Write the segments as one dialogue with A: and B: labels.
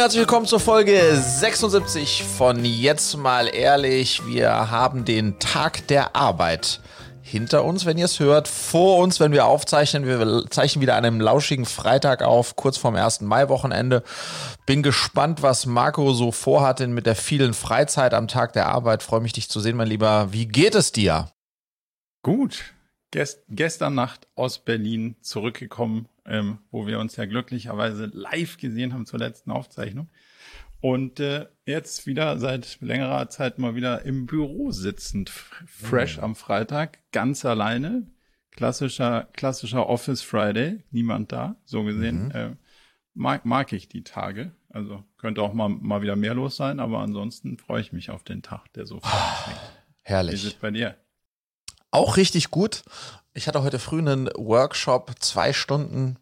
A: herzlich willkommen zur Folge 76 von Jetzt mal ehrlich. Wir haben den Tag der Arbeit hinter uns, wenn ihr es hört, vor uns, wenn wir aufzeichnen. Wir zeichnen wieder an einem lauschigen Freitag auf, kurz vorm 1. Mai-Wochenende. Bin gespannt, was Marco so vorhat denn mit der vielen Freizeit am Tag der Arbeit. Freue mich, dich zu sehen, mein Lieber. Wie geht es dir?
B: Gut. Gest gestern Nacht aus Berlin zurückgekommen, ähm, wo wir uns ja glücklicherweise live gesehen haben zur letzten Aufzeichnung. Und äh, jetzt wieder seit längerer Zeit mal wieder im Büro sitzend, fresh mhm. am Freitag, ganz alleine. Klassischer, klassischer Office Friday, niemand da, so gesehen. Mhm. Äh, mag, mag ich die Tage. Also könnte auch mal, mal wieder mehr los sein, aber ansonsten freue ich mich auf den Tag, der so
A: oh, Herrlich.
B: Wie ist es bei dir?
A: Auch richtig gut. Ich hatte heute früh einen Workshop, zwei Stunden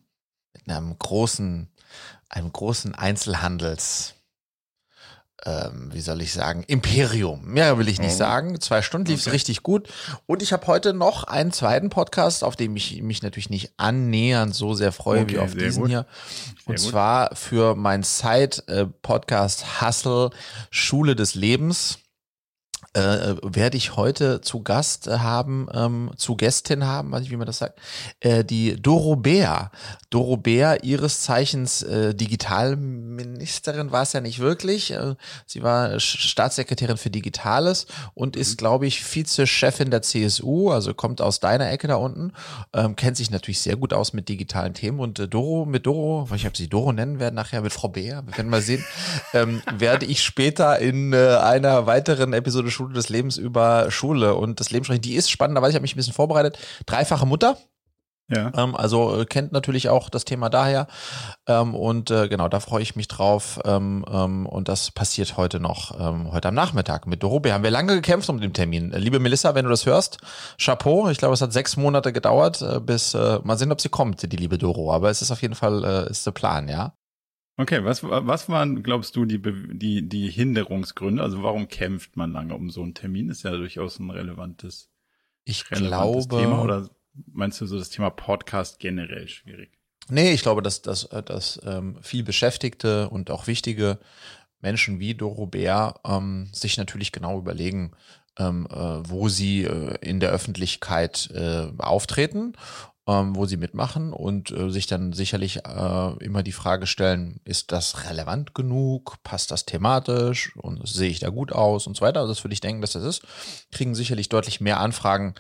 A: mit einem großen, einem großen Einzelhandels, ähm, wie soll ich sagen, Imperium. Mehr will ich nicht oh. sagen. Zwei Stunden lief es okay. richtig gut. Und ich habe heute noch einen zweiten Podcast, auf dem ich mich natürlich nicht annähernd so sehr freue okay, wie auf diesen gut. hier. Und sehr zwar gut. für mein Side-Podcast Hustle Schule des Lebens äh, werde ich heute zu Gast haben, ähm, zu Gästin haben, weiß ich, wie man das sagt, äh, die Doro Bär. Doro Bär, ihres Zeichens äh, Digitalministerin war es ja nicht wirklich. Äh, sie war Staatssekretärin für Digitales und ist, mhm. glaube ich, Vize-Chefin der CSU, also kommt aus deiner Ecke da unten, ähm, kennt sich natürlich sehr gut aus mit digitalen Themen und äh, Doro, mit Doro, ich habe sie Doro nennen werden nachher, mit Frau Bär, wir werden mal sehen, ähm, werde ich später in äh, einer weiteren Episode Schule des Lebens über Schule und das Leben sprechen. Die ist spannend, weil ich habe mich ein bisschen vorbereitet. Dreifache Mutter. Ja. Ähm, also äh, kennt natürlich auch das Thema daher. Ähm, und äh, genau, da freue ich mich drauf. Ähm, ähm und das passiert heute noch, ähm, heute am Nachmittag mit Dorobe. Haben wir lange gekämpft um den Termin. Äh, liebe Melissa, wenn du das hörst, Chapeau. Ich glaube, es hat sechs Monate gedauert, äh, bis äh, mal sehen, ob sie kommt, die liebe Doro. Aber es ist auf jeden Fall äh, ist der Plan, ja.
B: Okay, was, was waren, glaubst du, die, die, die Hinderungsgründe? Also warum kämpft man lange um so einen Termin? Ist ja durchaus ein relevantes,
A: ich relevantes glaube,
B: Thema. Oder meinst du so das Thema Podcast generell schwierig?
A: Nee, ich glaube, dass, dass, dass ähm, viel Beschäftigte und auch wichtige Menschen wie Doro Bär ähm, sich natürlich genau überlegen, ähm, äh, wo sie äh, in der Öffentlichkeit äh, auftreten ähm, wo sie mitmachen und äh, sich dann sicherlich äh, immer die Frage stellen, ist das relevant genug? Passt das thematisch? Und sehe ich da gut aus und so weiter? Also das würde ich denken, dass das ist. Kriegen sicherlich deutlich mehr Anfragen,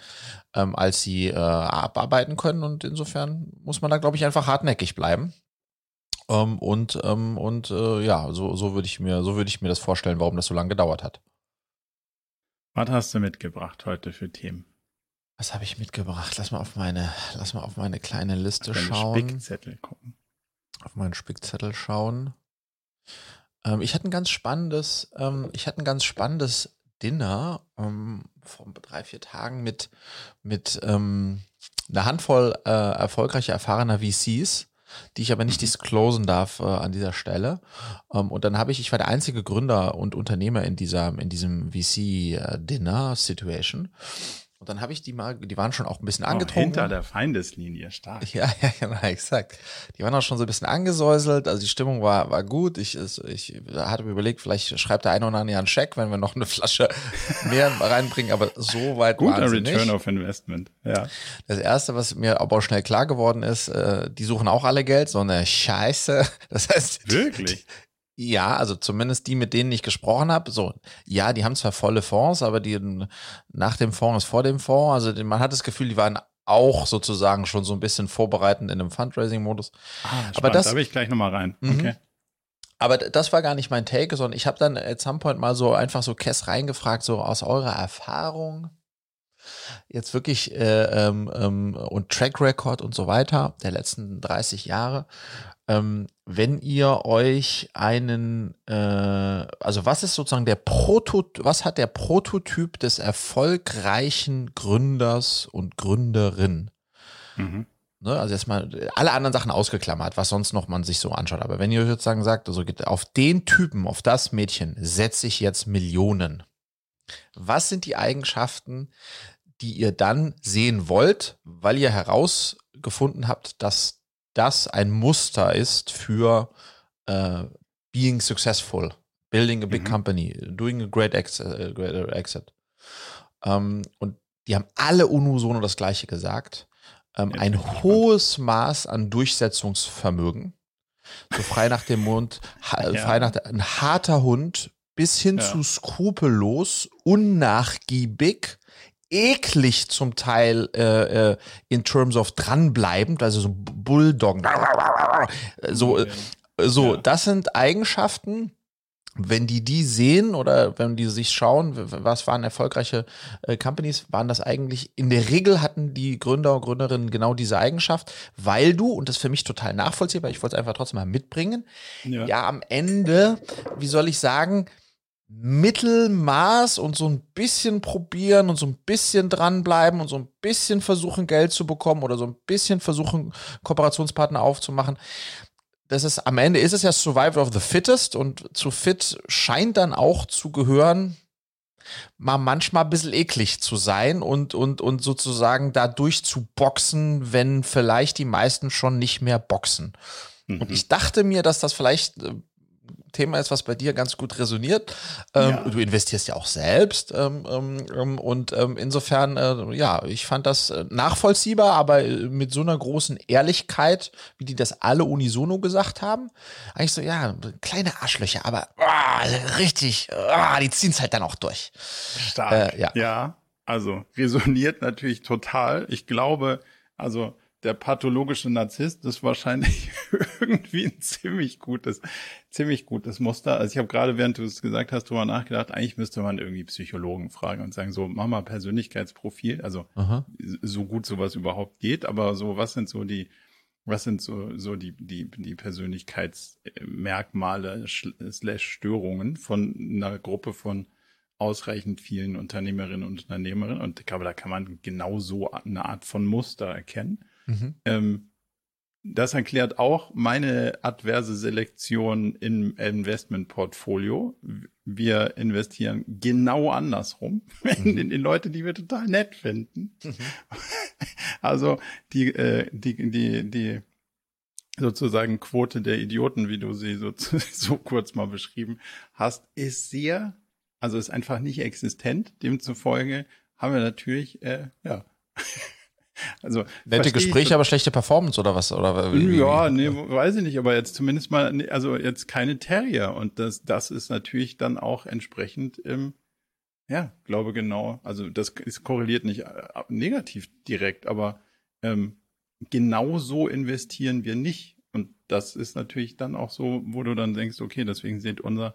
A: ähm, als sie äh, abarbeiten können. Und insofern muss man da, glaube ich, einfach hartnäckig bleiben. Ähm, und ähm, und äh, ja, so, so würde ich so würde ich mir das vorstellen, warum das so lange gedauert hat.
B: Was hast du mitgebracht heute für Themen?
A: Was habe ich mitgebracht? Lass mal auf meine, lass mal auf meine kleine Liste auf schauen.
B: Spickzettel gucken.
A: Auf meinen Spickzettel schauen. Ähm, ich hatte ein ganz spannendes, ähm, ich hatte ein ganz spannendes Dinner ähm, vor drei, vier Tagen mit, mit ähm, einer Handvoll äh, erfolgreicher, erfahrener VCs die ich aber nicht mhm. disclosen darf äh, an dieser Stelle. Ähm, und dann habe ich, ich war der einzige Gründer und Unternehmer in dieser, in diesem VC-Dinner-Situation. Äh, und dann habe ich die mal, die waren schon auch ein bisschen angetrunken.
B: hinter der Feindeslinie, stark.
A: Ja, ja, genau, exakt. Die waren auch schon so ein bisschen angesäuselt, also die Stimmung war, war gut. Ich, ich hatte mir überlegt, vielleicht schreibt der eine oder andere einen Scheck, wenn wir noch eine Flasche mehr reinbringen, aber so weit
B: Guter Return nicht. of Investment, ja.
A: Das erste, was mir aber auch schnell klar geworden ist, äh, die suchen auch alle Geld, so eine Scheiße. Das heißt,
B: Wirklich?
A: Ja, also zumindest die, mit denen ich gesprochen habe. So, ja, die haben zwar volle Fonds, aber die nach dem Fonds ist vor dem Fonds. Also man hat das Gefühl, die waren auch sozusagen schon so ein bisschen vorbereitend in einem Fundraising-Modus.
B: Ah, aber das, da will ich gleich nochmal rein. Mhm. Okay.
A: Aber das war gar nicht mein Take, sondern ich habe dann at some point mal so einfach so Kess reingefragt, so aus eurer Erfahrung, jetzt wirklich äh, ähm, ähm, und Track Record und so weiter der letzten 30 Jahre, ähm, wenn ihr euch einen, äh, also was ist sozusagen der Prototyp, was hat der Prototyp des erfolgreichen Gründers und Gründerin? Mhm. Ne, also erstmal alle anderen Sachen ausgeklammert, was sonst noch man sich so anschaut. Aber wenn ihr sozusagen sagt, also auf den Typen, auf das Mädchen setze ich jetzt Millionen. Was sind die Eigenschaften, die ihr dann sehen wollt, weil ihr herausgefunden habt, dass das ein Muster ist für äh, being successful, building a big
B: Mhm.
A: company, doing a great exit. Uh, great exit. Ähm, und die haben alle unisono das Gleiche gesagt. Ähm, ein hohes Maß an Durchsetzungsvermögen. So frei nach dem Mund, ha,
B: Ja.
A: frei nach der, ein harter Hund, bis hin
B: Ja.
A: zu skrupellos, unnachgiebig, eklig zum Teil äh, äh, in terms of dranbleibend, also so Bulldoggen. So, äh, so,
B: Ja.
A: das sind Eigenschaften, wenn die die sehen oder wenn die sich schauen, was waren erfolgreiche äh, Companies, waren das eigentlich, in der Regel hatten die Gründer und Gründerinnen genau diese Eigenschaft, weil du, und das ist für mich total nachvollziehbar, ich wollte es einfach trotzdem mal mitbringen,
B: ja.
A: ja, am Ende, wie soll ich sagen, Mittelmaß und so ein bisschen probieren und so ein bisschen dranbleiben und so ein bisschen versuchen, Geld zu bekommen oder so ein bisschen versuchen, Kooperationspartner aufzumachen. Das ist, am Ende ist es ja Survival of the Fittest und zu fit scheint dann auch zu gehören, mal manchmal ein bisschen eklig zu sein und, und, und sozusagen da durchzuboxen, wenn vielleicht die meisten schon nicht mehr boxen. Und
B: Mhm.
A: ich dachte mir, dass das vielleicht äh, Thema ist, was bei dir ganz gut resoniert. Ähm,
B: Ja.
A: Du investierst ja auch selbst. Ähm, ähm, ähm, und ähm, insofern, äh, ja, ich fand das äh, nachvollziehbar, aber äh, mit so einer großen Ehrlichkeit, wie die das alle unisono gesagt haben. Eigentlich so, ja, kleine Arschlöcher, aber ah, richtig, ah, die ziehen es halt dann auch durch.
B: Stark.
A: Äh, ja.
B: ja, also resoniert natürlich total. Ich glaube, also der pathologische Narzisst ist wahrscheinlich irgendwie ein ziemlich gutes, ziemlich gutes Muster. Also ich habe gerade, während du es gesagt hast, drüber nachgedacht, eigentlich müsste man irgendwie Psychologen fragen und sagen, so, mach mal Persönlichkeitsprofil, also
A: Aha.
B: so gut sowas überhaupt geht, aber so, was sind so die, was sind so, so die, die, die Persönlichkeitsmerkmale slash Störungen von einer Gruppe von ausreichend vielen Unternehmerinnen und Unternehmerinnen? Und ich glaube, da kann man genau so eine Art von Muster erkennen.
A: Mhm.
B: Ähm, das erklärt auch meine adverse Selektion im Investmentportfolio. Wir investieren genau andersrum in, in, in Leute, die wir total nett finden. Also die, äh, die, die, die sozusagen Quote der Idioten, wie du sie so, so kurz mal beschrieben hast, ist sehr, also ist einfach nicht existent. Demzufolge haben wir natürlich, äh, ja. Also
A: Nette Gespräche, aber schlechte Performance oder was? Oder wie-
B: ja, nee, weiß ich nicht, aber jetzt zumindest mal, also jetzt keine Terrier. Und das, das ist natürlich dann auch entsprechend, ähm, ja, glaube genau, also das ist korreliert nicht äh, negativ direkt, aber ähm, genau so investieren wir nicht. Und das ist natürlich dann auch so, wo du dann denkst, okay, deswegen sieht unser,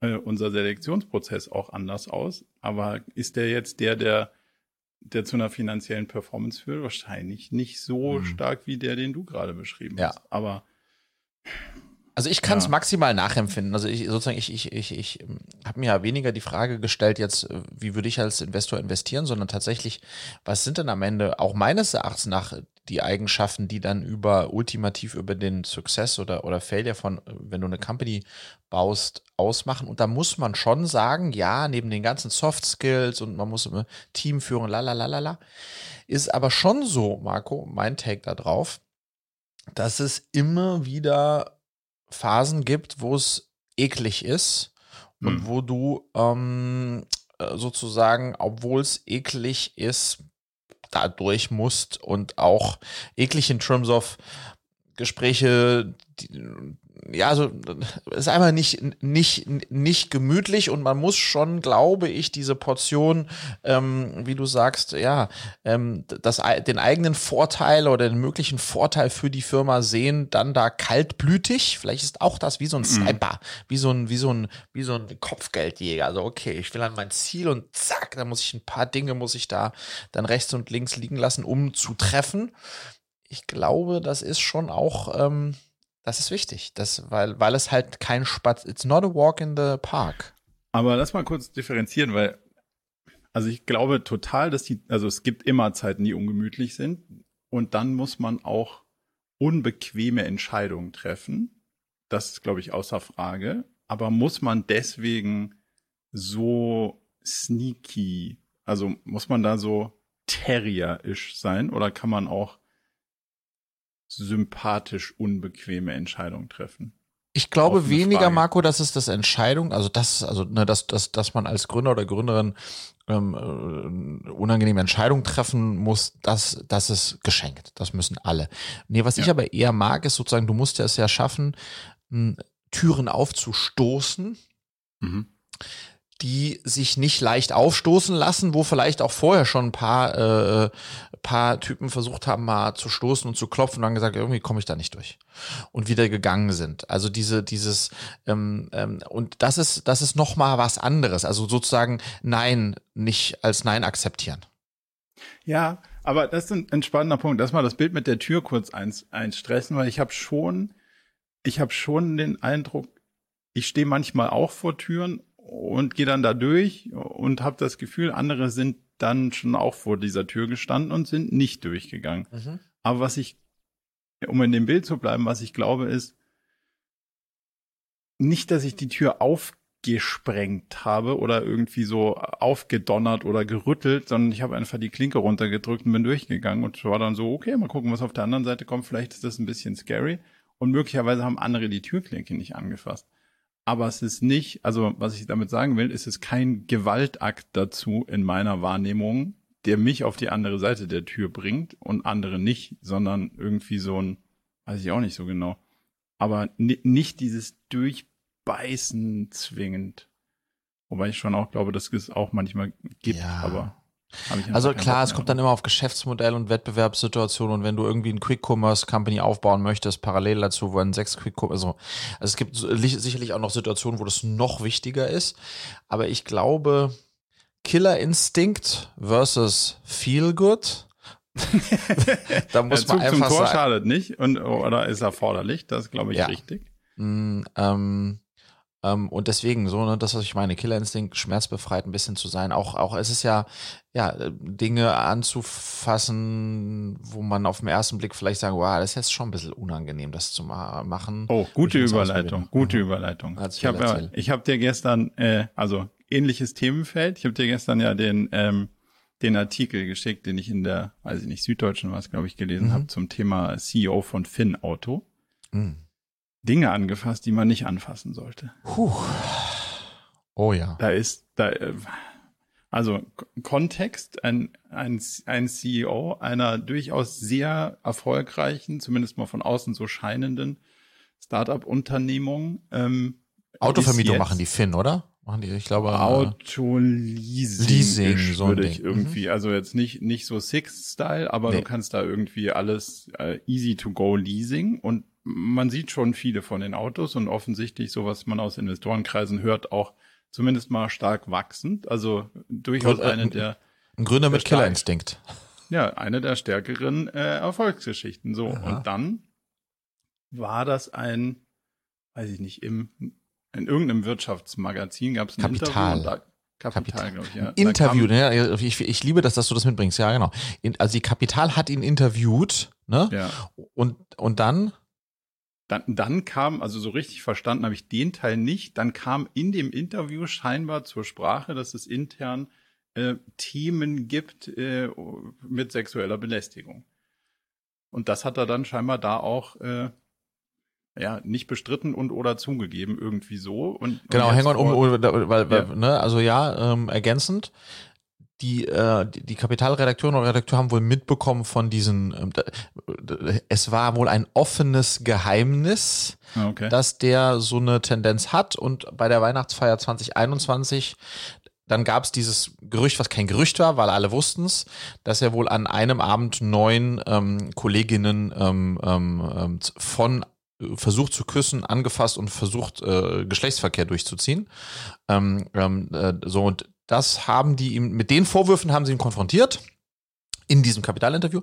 B: äh, unser Selektionsprozess auch anders aus. Aber ist der jetzt der, der der zu einer finanziellen Performance führt, wahrscheinlich nicht so
A: Mhm.
B: stark wie der, den du gerade beschrieben
A: Ja.
B: hast. Aber
A: Also ich kann es
B: Ja.
A: maximal nachempfinden. Also ich sozusagen, ich, ich, ich, ich habe mir ja weniger die Frage gestellt, jetzt, äh, wie würde ich als Investor investieren, sondern tatsächlich, was sind denn am Ende auch meines Erachtens nach die Eigenschaften, die dann über ultimativ über den Success oder, oder Failure von, wenn du eine Company baust, ausmachen. Und da muss man schon sagen, ja, neben den ganzen Soft Skills und man muss la la la la la, ist aber schon so, Marco, mein Take da drauf, dass es immer wieder Phasen gibt, wo es eklig ist und
B: Hm.
A: wo du ähm, äh, sozusagen, obwohl es eklig ist, da durch musst und auch eklig in terms of Gespräche, die, ja, also es ist einfach nicht, nicht, nicht gemütlich und man muss schon, glaube ich, diese Portion, ähm, wie du sagst, ja, ähm, das, den eigenen Vorteil oder den möglichen Vorteil für die Firma sehen, dann da kaltblütig. Vielleicht ist auch das wie so ein Sniper, wie so ein, wie so ein, wie so ein Kopfgeldjäger. Also, okay, ich will an mein Ziel und zack, da muss ich ein paar Dinge, muss ich da dann rechts und links liegen lassen, um zu treffen. Ich glaube, das ist schon auch, ähm, das ist wichtig, das, weil, weil es halt kein Spatz, it's not a walk in the park.
B: Aber lass mal kurz differenzieren, weil, also ich glaube total, dass die, also es gibt immer Zeiten, die ungemütlich sind. Und dann muss man auch unbequeme Entscheidungen treffen. Das ist, glaube ich, außer Frage. Aber muss man deswegen so sneaky, also muss man da so terrierisch sein oder kann man auch sympathisch unbequeme Entscheidungen treffen?
A: Ich glaube weniger, Frage. Marco, dass es das Entscheidung, also das, also ne, dass, dass, dass man als Gründer oder Gründerin ähm, äh, unangenehme Entscheidungen treffen muss, das, das ist geschenkt. Das müssen alle. Nee, was ja. ich aber eher mag, ist sozusagen, du musst es ja schaffen, m, Türen aufzustoßen. Mhm die sich nicht leicht aufstoßen lassen, wo vielleicht auch vorher schon ein paar, äh, paar Typen versucht haben, mal zu stoßen und zu klopfen und dann gesagt, irgendwie komme ich da nicht durch. Und wieder gegangen sind. Also diese, dieses, ähm, ähm, und das ist, das ist nochmal was anderes. Also sozusagen Nein nicht als Nein akzeptieren.
B: Ja, aber das ist ein, ein spannender Punkt. Lass mal das Bild mit der Tür kurz eins, einstressen, weil ich habe schon, ich habe schon den Eindruck, ich stehe manchmal auch vor Türen und gehe dann da durch und habe das Gefühl, andere sind dann schon auch vor dieser Tür gestanden und sind nicht durchgegangen. Mhm. Aber was ich, um in dem Bild zu bleiben, was ich glaube, ist nicht, dass ich die Tür aufgesprengt habe oder irgendwie so aufgedonnert oder gerüttelt, sondern ich habe einfach die Klinke runtergedrückt und bin durchgegangen und war dann so, okay, mal gucken, was auf der anderen Seite kommt. Vielleicht ist das ein bisschen scary. Und möglicherweise haben andere die Türklinke nicht angefasst aber es ist nicht, also was ich damit sagen will, ist es kein Gewaltakt dazu in meiner Wahrnehmung, der mich auf die andere Seite der Tür bringt und andere nicht, sondern irgendwie so ein, weiß ich auch nicht so genau, aber nicht dieses Durchbeißen zwingend. Wobei ich schon auch glaube, dass es auch manchmal gibt, ja. aber
A: also klar, es kommt dann immer auf Geschäftsmodell und Wettbewerbssituation und wenn du irgendwie ein Quick Commerce Company aufbauen möchtest, parallel dazu, wo ein sechs Quick Commerce, also, also es gibt sicherlich auch noch Situationen, wo das noch wichtiger ist, aber ich glaube, Killer Instinct versus Feel Good.
B: da muss man einfach zum Tor sagen, schadet nicht und oder ist erforderlich, das glaube ich ja. richtig.
A: Mm, ähm, ähm, und deswegen, so, ne, das, was ich meine, Killerinstinkt, schmerzbefreit ein bisschen zu sein. Auch, auch, es ist ja, ja, Dinge anzufassen, wo man auf den ersten Blick vielleicht sagt, wow, das ist jetzt schon ein bisschen unangenehm, das zu ma machen.
B: Oh, gute Überleitung, gute mhm. Überleitung. Erzähl, ich habe ja, ich habe dir gestern, äh, also ähnliches Themenfeld, ich habe dir gestern ja den, ähm, den Artikel geschickt, den ich in der, weiß ich nicht, Süddeutschen was, glaube ich, gelesen mhm. habe zum Thema CEO von Finn Auto. Mhm. Dinge angefasst, die man nicht anfassen sollte. Puh.
A: Oh ja.
B: Da ist, da, äh, also Kontext, ein, ein, ein CEO einer durchaus sehr erfolgreichen, zumindest mal von außen so scheinenden Startup-Unternehmung. Ähm,
A: Autovermietung machen die Finn, oder? Machen die, ich glaube. Äh,
B: Autoleasing Leasing, so würde ich irgendwie, mhm. also jetzt nicht, nicht so Six-Style, aber nee. du kannst da irgendwie alles äh, easy to go Leasing und man sieht schon viele von den Autos und offensichtlich, so was man aus Investorenkreisen hört, auch zumindest mal stark wachsend. Also durchaus eine äh, der.
A: Ein Gründer mit Killerinstinkt.
B: Ja, eine der stärkeren äh, Erfolgsgeschichten. So. Aha. Und dann war das ein, weiß ich nicht, im, in irgendeinem Wirtschaftsmagazin gab es ein
A: Kapital.
B: Interview. Kapital, Kapital. glaube ich, ja.
A: Interview, ne? Ich, ich liebe das, dass du das mitbringst, ja, genau. Also die Kapital hat ihn interviewt, ne? Ja. Und, und dann?
B: Dann, dann kam, also so richtig verstanden habe ich den Teil nicht, dann kam in dem Interview scheinbar zur Sprache, dass es intern äh, Themen gibt äh, mit sexueller Belästigung. Und das hat er dann scheinbar da auch äh, ja, nicht bestritten und oder zugegeben, irgendwie so. Und,
A: genau, hang on, um, weil, weil, ja. ne, also ja, ähm, ergänzend die, äh, die, die Kapitalredakteurinnen und Redakteure haben wohl mitbekommen von diesen, äh, es war wohl ein offenes Geheimnis, ah, okay. dass der so eine Tendenz hat und bei der Weihnachtsfeier 2021 dann gab es dieses Gerücht, was kein Gerücht war, weil alle wussten es, dass er wohl an einem Abend neun ähm, Kolleginnen ähm, ähm, ähm von versucht zu küssen, angefasst und versucht äh, Geschlechtsverkehr durchzuziehen. Ähm, ähm, äh, so und das haben die ihm, mit den Vorwürfen haben sie ihn konfrontiert in diesem Kapitalinterview.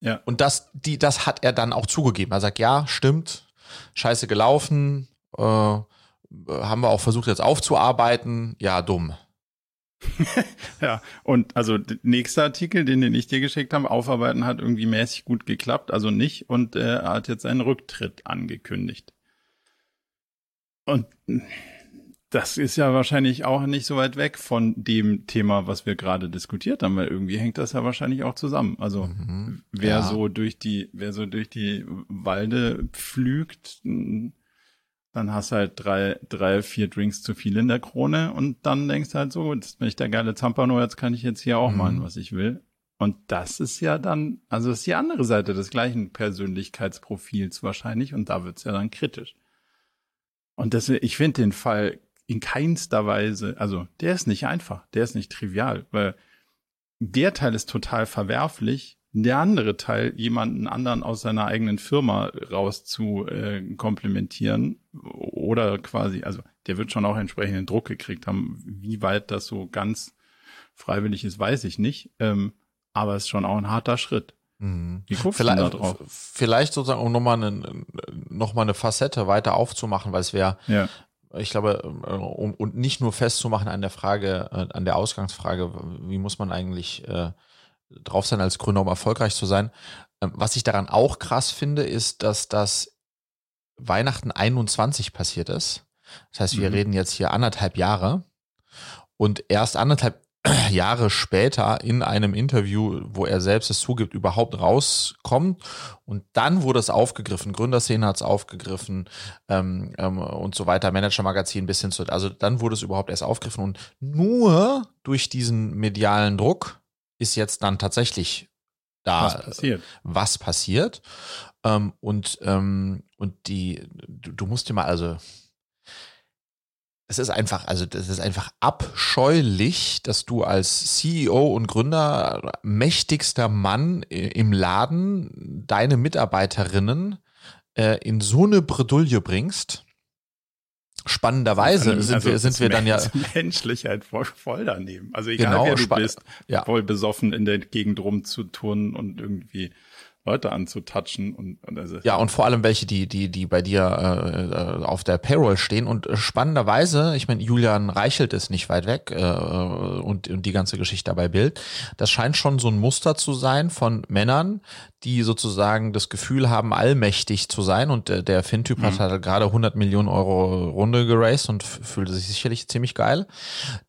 A: Ja. Und das, die, das hat er dann auch zugegeben. Er sagt, ja, stimmt, scheiße gelaufen, äh, haben wir auch versucht jetzt aufzuarbeiten, ja, dumm.
B: ja, und also nächster Artikel, den, den ich dir geschickt habe, aufarbeiten hat irgendwie mäßig gut geklappt, also nicht, und äh, er hat jetzt einen Rücktritt angekündigt. Und das ist ja wahrscheinlich auch nicht so weit weg von dem Thema, was wir gerade diskutiert haben, weil irgendwie hängt das ja wahrscheinlich auch zusammen. Also mhm, wer ja. so durch die, wer so durch die Walde pflügt, dann hast du halt drei, drei, vier Drinks zu viel in der Krone und dann denkst du halt so, jetzt bin ich der geile Zampano, jetzt kann ich jetzt hier auch mhm. machen, was ich will. Und das ist ja dann, also das ist die andere Seite des gleichen Persönlichkeitsprofils wahrscheinlich und da wird's ja dann kritisch. Und deswegen, ich finde den Fall in keinster Weise, also der ist nicht einfach, der ist nicht trivial, weil der Teil ist total verwerflich, der andere Teil, jemanden anderen aus seiner eigenen Firma raus zu äh, komplementieren oder quasi, also der wird schon auch entsprechenden Druck gekriegt haben. Wie weit das so ganz freiwillig ist, weiß ich nicht. Ähm, aber es ist schon auch ein harter Schritt.
A: Mhm. Wie guckst vielleicht, du da drauf? Vielleicht sozusagen, um nochmal eine, noch mal eine Facette weiter aufzumachen, weil es wäre, ja. Ich glaube, äh, um, und nicht nur festzumachen an der Frage, äh, an der Ausgangsfrage, wie muss man eigentlich äh, drauf sein, als Gründer, um erfolgreich zu sein. Ähm, was ich daran auch krass finde, ist, dass das Weihnachten 21 passiert ist. Das heißt, wir mhm. reden jetzt hier anderthalb Jahre und erst anderthalb Jahre später in einem Interview, wo er selbst es zugibt, überhaupt rauskommt. Und dann wurde es aufgegriffen. Gründerszene hat es aufgegriffen ähm, ähm, und so weiter. Manager-Magazin bis hin zu. Also dann wurde es überhaupt erst aufgegriffen. Und nur durch diesen medialen Druck ist jetzt dann tatsächlich da was passiert. Was passiert. Ähm, und, ähm, und die, du, du musst dir mal, also es ist einfach, also das ist einfach abscheulich, dass du als CEO und Gründer, mächtigster Mann im Laden, deine Mitarbeiterinnen äh, in so eine Bredouille bringst Spannenderweise sind also wir, sind wir dann ja.
B: Menschlich halt voll, voll daneben. Also egal genau, wer du bist, ja. voll besoffen in der Gegend rumzuturnen und irgendwie Leute anzutatschen und, und
A: also ja und vor allem welche die die die bei dir äh, äh auf der Payroll stehen und spannenderweise ich meine Julian Reichelt ist nicht weit weg äh, und und die ganze Geschichte dabei Bild das scheint schon so ein Muster zu sein von Männern die sozusagen das Gefühl haben, allmächtig zu sein. Und der, der Finn-Typ mhm. hat halt gerade 100 Millionen Euro Runde geraced und fühlte sich sicherlich ziemlich geil.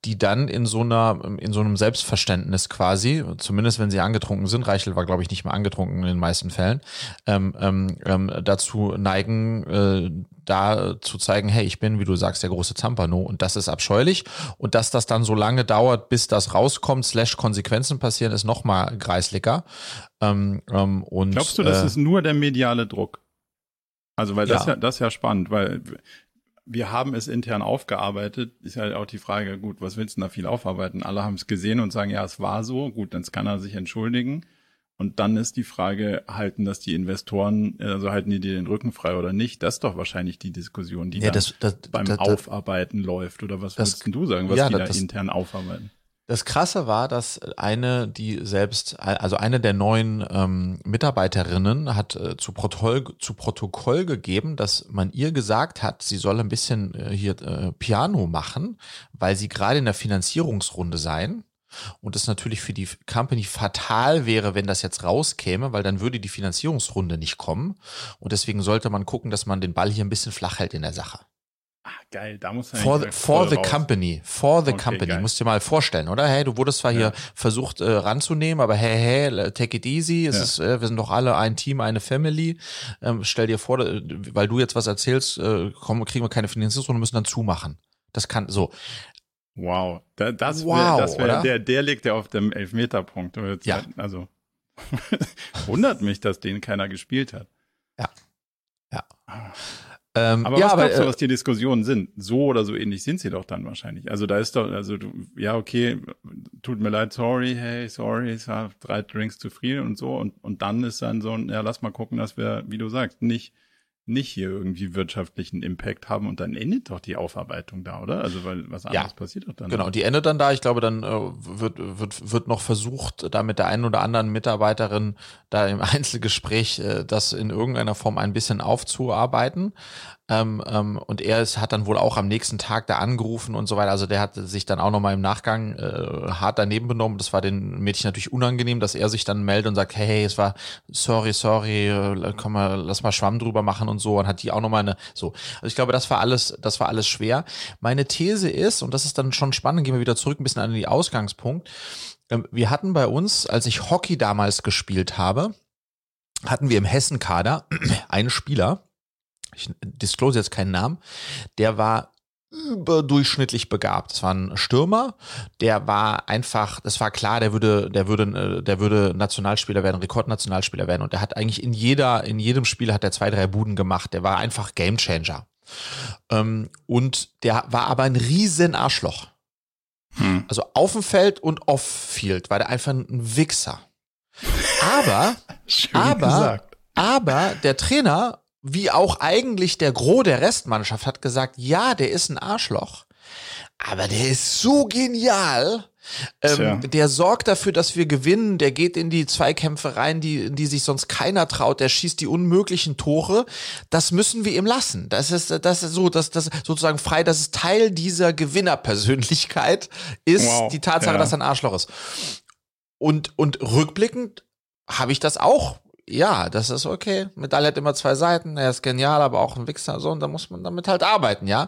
A: Die dann in so einer, in so einem Selbstverständnis quasi, zumindest wenn sie angetrunken sind, Reichel war glaube ich nicht mehr angetrunken in meisten Fällen, ähm, ähm, ähm dazu neigen, äh, da zu zeigen, hey, ich bin, wie du sagst, der große Zampano und das ist abscheulich und dass das dann so lange dauert, bis das rauskommt, slash Konsequenzen passieren, ist nochmal greislicker. Ähm, ähm, und,
B: Glaubst du, das äh, ist nur der mediale Druck? Also, weil das ja, ja das ist ja spannend, weil wir haben es intern aufgearbeitet. Ist halt auch die Frage, gut, was willst du da viel aufarbeiten? Alle haben es gesehen und sagen, ja, es war so. Gut, dann kann er sich entschuldigen. Und dann ist die Frage, halten das die Investoren, also halten die dir den Rücken frei oder nicht? Das ist doch wahrscheinlich die Diskussion, die ja, das, das, beim das, Aufarbeiten läuft. Oder was würdest du sagen, was ja, die da intern aufarbeiten?
A: Das Krasse war, dass eine, die selbst, also eine der neuen ähm, Mitarbeiterinnen hat äh, zu, Protokoll, zu Protokoll gegeben, dass man ihr gesagt hat, sie soll ein bisschen äh, hier äh, Piano machen, weil sie gerade in der Finanzierungsrunde seien und es natürlich für die Company fatal wäre, wenn das jetzt rauskäme, weil dann würde die Finanzierungsrunde nicht kommen. Und deswegen sollte man gucken, dass man den Ball hier ein bisschen flach hält in der Sache.
B: Ah, geil, da muss man
A: For, the, for the company, for the okay, company, geil. musst dir mal vorstellen, oder? Hey, du wurdest zwar ja. hier versucht äh, ranzunehmen, aber hey, hey, take it easy, es ja. ist, äh, wir sind doch alle ein Team, eine Family. Ähm, stell dir vor, weil du jetzt was erzählst, äh, kommen, kriegen wir keine Finanzierungsrunde, müssen dann zumachen. Das kann so.
B: Wow, da, das wow, wär, der, der liegt ja auf dem Elfmeterpunkt. Ja. Also wundert mich, dass den keiner gespielt hat.
A: Ja. Ja.
B: Ähm, aber ja, was glaubst du, äh, was die Diskussionen sind? So oder so ähnlich sind sie doch dann wahrscheinlich. Also da ist doch, also du, ja, okay, tut mir leid, sorry, hey, sorry, es war drei Drinks zu viel und so. Und, und dann ist dann so ein, ja, lass mal gucken, dass wir, wie du sagst, nicht nicht hier irgendwie wirtschaftlichen Impact haben und dann endet doch die Aufarbeitung da, oder? Also weil was anderes ja, passiert doch dann.
A: Genau, die endet dann da. Ich glaube, dann äh, wird, wird, wird noch versucht, da mit der einen oder anderen Mitarbeiterin da im Einzelgespräch äh, das in irgendeiner Form ein bisschen aufzuarbeiten. Ähm, ähm, und er ist, hat dann wohl auch am nächsten Tag da angerufen und so weiter. Also der hat sich dann auch nochmal im Nachgang äh, hart daneben benommen. Das war den Mädchen natürlich unangenehm, dass er sich dann meldet und sagt, hey, hey es war sorry, sorry, äh, komm mal, lass mal Schwamm drüber machen und so. Und hat die auch nochmal eine, so. Also ich glaube, das war alles, das war alles schwer. Meine These ist, und das ist dann schon spannend, gehen wir wieder zurück ein bisschen an den Ausgangspunkt. Ähm, wir hatten bei uns, als ich Hockey damals gespielt habe, hatten wir im Hessen-Kader einen Spieler, ich disclose jetzt keinen Namen, der war überdurchschnittlich begabt. Das war ein Stürmer, der war einfach, das war klar, der würde, der würde, der würde Nationalspieler werden, Rekordnationalspieler werden und der hat eigentlich in jeder, in jedem Spiel hat er zwei, drei Buden gemacht. Der war einfach Gamechanger. Ähm, und der war aber ein riesen Arschloch. Hm. Also auf dem Feld und off-Field war der einfach ein Wichser. Aber, aber, gesagt. aber der Trainer wie auch eigentlich der Gros der Restmannschaft hat gesagt, ja, der ist ein Arschloch, aber der ist so genial. Ähm, der sorgt dafür, dass wir gewinnen. Der geht in die Zweikämpfe rein, die, in die sich sonst keiner traut. Der schießt die unmöglichen Tore. Das müssen wir ihm lassen. Das ist, das ist so, dass das sozusagen frei. Das ist Teil dieser Gewinnerpersönlichkeit ist wow. die Tatsache, ja. dass er ein Arschloch ist. Und, und rückblickend habe ich das auch ja, das ist okay. Medaille hat immer zwei Seiten. Er ist genial, aber auch ein Wichser. So, und da muss man damit halt arbeiten, ja.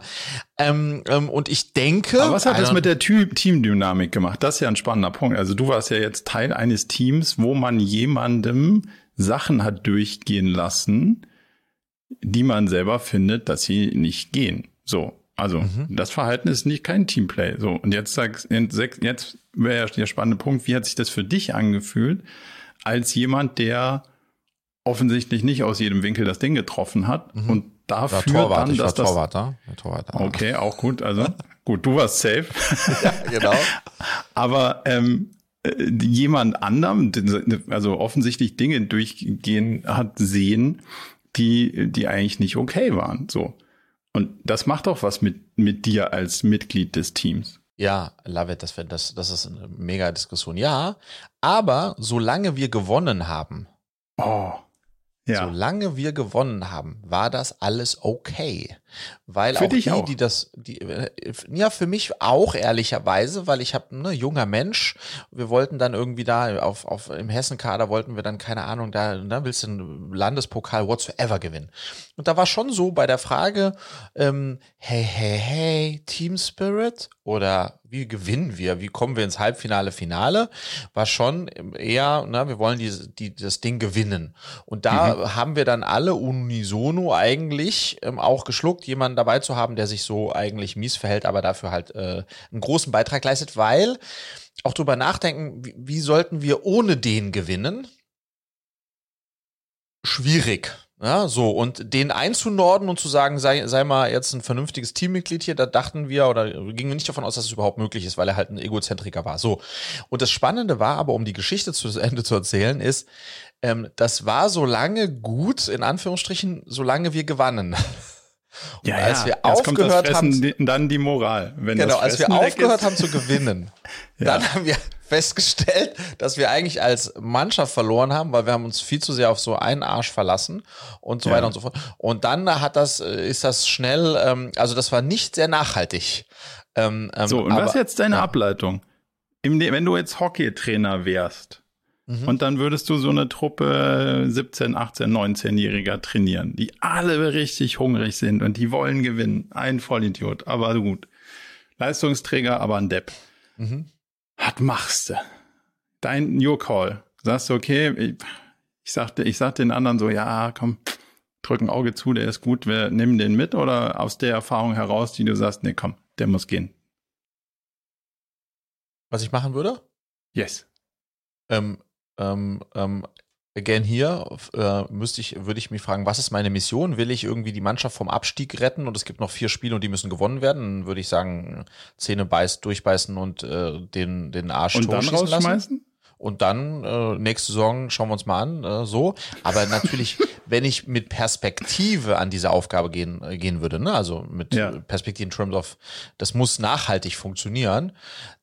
A: Ähm, ähm, und ich denke.
B: Aber was hat das mit der Teamdynamik gemacht? Das ist ja ein spannender Punkt. Also du warst ja jetzt Teil eines Teams, wo man jemandem Sachen hat durchgehen lassen, die man selber findet, dass sie nicht gehen. So. Also, mhm. das Verhalten ist nicht kein Teamplay. So. Und jetzt sagst, jetzt wäre ja der spannende Punkt, wie hat sich das für dich angefühlt, als jemand, der offensichtlich nicht aus jedem Winkel das Ding getroffen hat mhm. und dafür ja, Torwart, dann, dass das Torwart, Torwart, okay, auch gut, also gut, du warst safe. ja, genau. Aber ähm, äh, jemand anderem, also offensichtlich Dinge durchgehen hat sehen, die die eigentlich nicht okay waren, so. Und das macht doch was mit mit dir als Mitglied des Teams.
A: Ja, love it, das, das, das ist eine mega Diskussion. Ja, aber solange wir gewonnen haben, oh. Ja. Solange wir gewonnen haben, war das alles okay. Weil für auch die, auch. die das, die, äh, ja, für mich auch ehrlicherweise, weil ich habe ne junger Mensch. Wir wollten dann irgendwie da auf, auf im Hessenkader wollten wir dann keine Ahnung da, da willst du einen Landespokal whatsoever gewinnen. Und da war schon so bei der Frage, ähm, hey hey hey Team Spirit oder wie gewinnen wir, wie kommen wir ins Halbfinale, Finale, war schon eher, na, wir wollen die, die, das Ding gewinnen. Und da mhm. haben wir dann alle unisono eigentlich ähm, auch geschluckt, jemanden dabei zu haben, der sich so eigentlich mies verhält, aber dafür halt äh, einen großen Beitrag leistet, weil auch drüber nachdenken, wie, wie sollten wir ohne den gewinnen? Schwierig. Ja, so, und den einzunorden und zu sagen, sei, sei mal jetzt ein vernünftiges Teammitglied hier, da dachten wir oder gingen wir nicht davon aus, dass es überhaupt möglich ist, weil er halt ein Egozentriker war. So. Und das Spannende war aber, um die Geschichte zu Ende zu erzählen, ist, ähm, das war so lange gut, in Anführungsstrichen, solange wir gewannen.
B: Und ja, als wir ja. aufgehört haben, dann die Moral.
A: Wenn genau, als wir aufgehört ist. haben zu gewinnen, ja. dann haben wir festgestellt, dass wir eigentlich als Mannschaft verloren haben, weil wir haben uns viel zu sehr auf so einen Arsch verlassen und so weiter und so fort. Und dann hat das, äh, ist das schnell, ähm, also das war nicht sehr nachhaltig.
B: Ähm, ähm, so, und aber, was ist jetzt deine. Ableitung? Im, wenn du jetzt Hockeytrainer wärst, mhm. und dann würdest du so eine Truppe 17, 18, 19-Jähriger trainieren, die alle richtig hungrig sind und die wollen gewinnen. Ein Vollidiot, aber gut. Leistungsträger, aber ein Depp. Mhm. Was machst du? Dein Your Call. Sagst du, okay, ich, ich sagte, ich sag den anderen so, ja, komm, drück ein Auge zu, der ist gut, wir nehmen den mit oder aus der Erfahrung heraus, die du sagst, nee, komm, der muss gehen.
A: Was ich machen würde?
B: Yes.
A: Ähm, ähm, ähm, again hier äh, müsste ich, würde ich mich fragen, was ist meine Mission? Will ich irgendwie die Mannschaft vom Abstieg retten und es gibt noch vier Spiele und die müssen gewonnen werden? Dann würde ich sagen, Zähne beißt, durchbeißen und äh, den, den Arsch
B: und dann rausschmeißen? Lassen.
A: Und dann äh, nächste Saison schauen wir uns mal an, äh, so. Aber natürlich, wenn ich mit Perspektive an diese Aufgabe gehen, äh, gehen würde, ne? also mit ja. Perspektive in terms of, das muss nachhaltig funktionieren,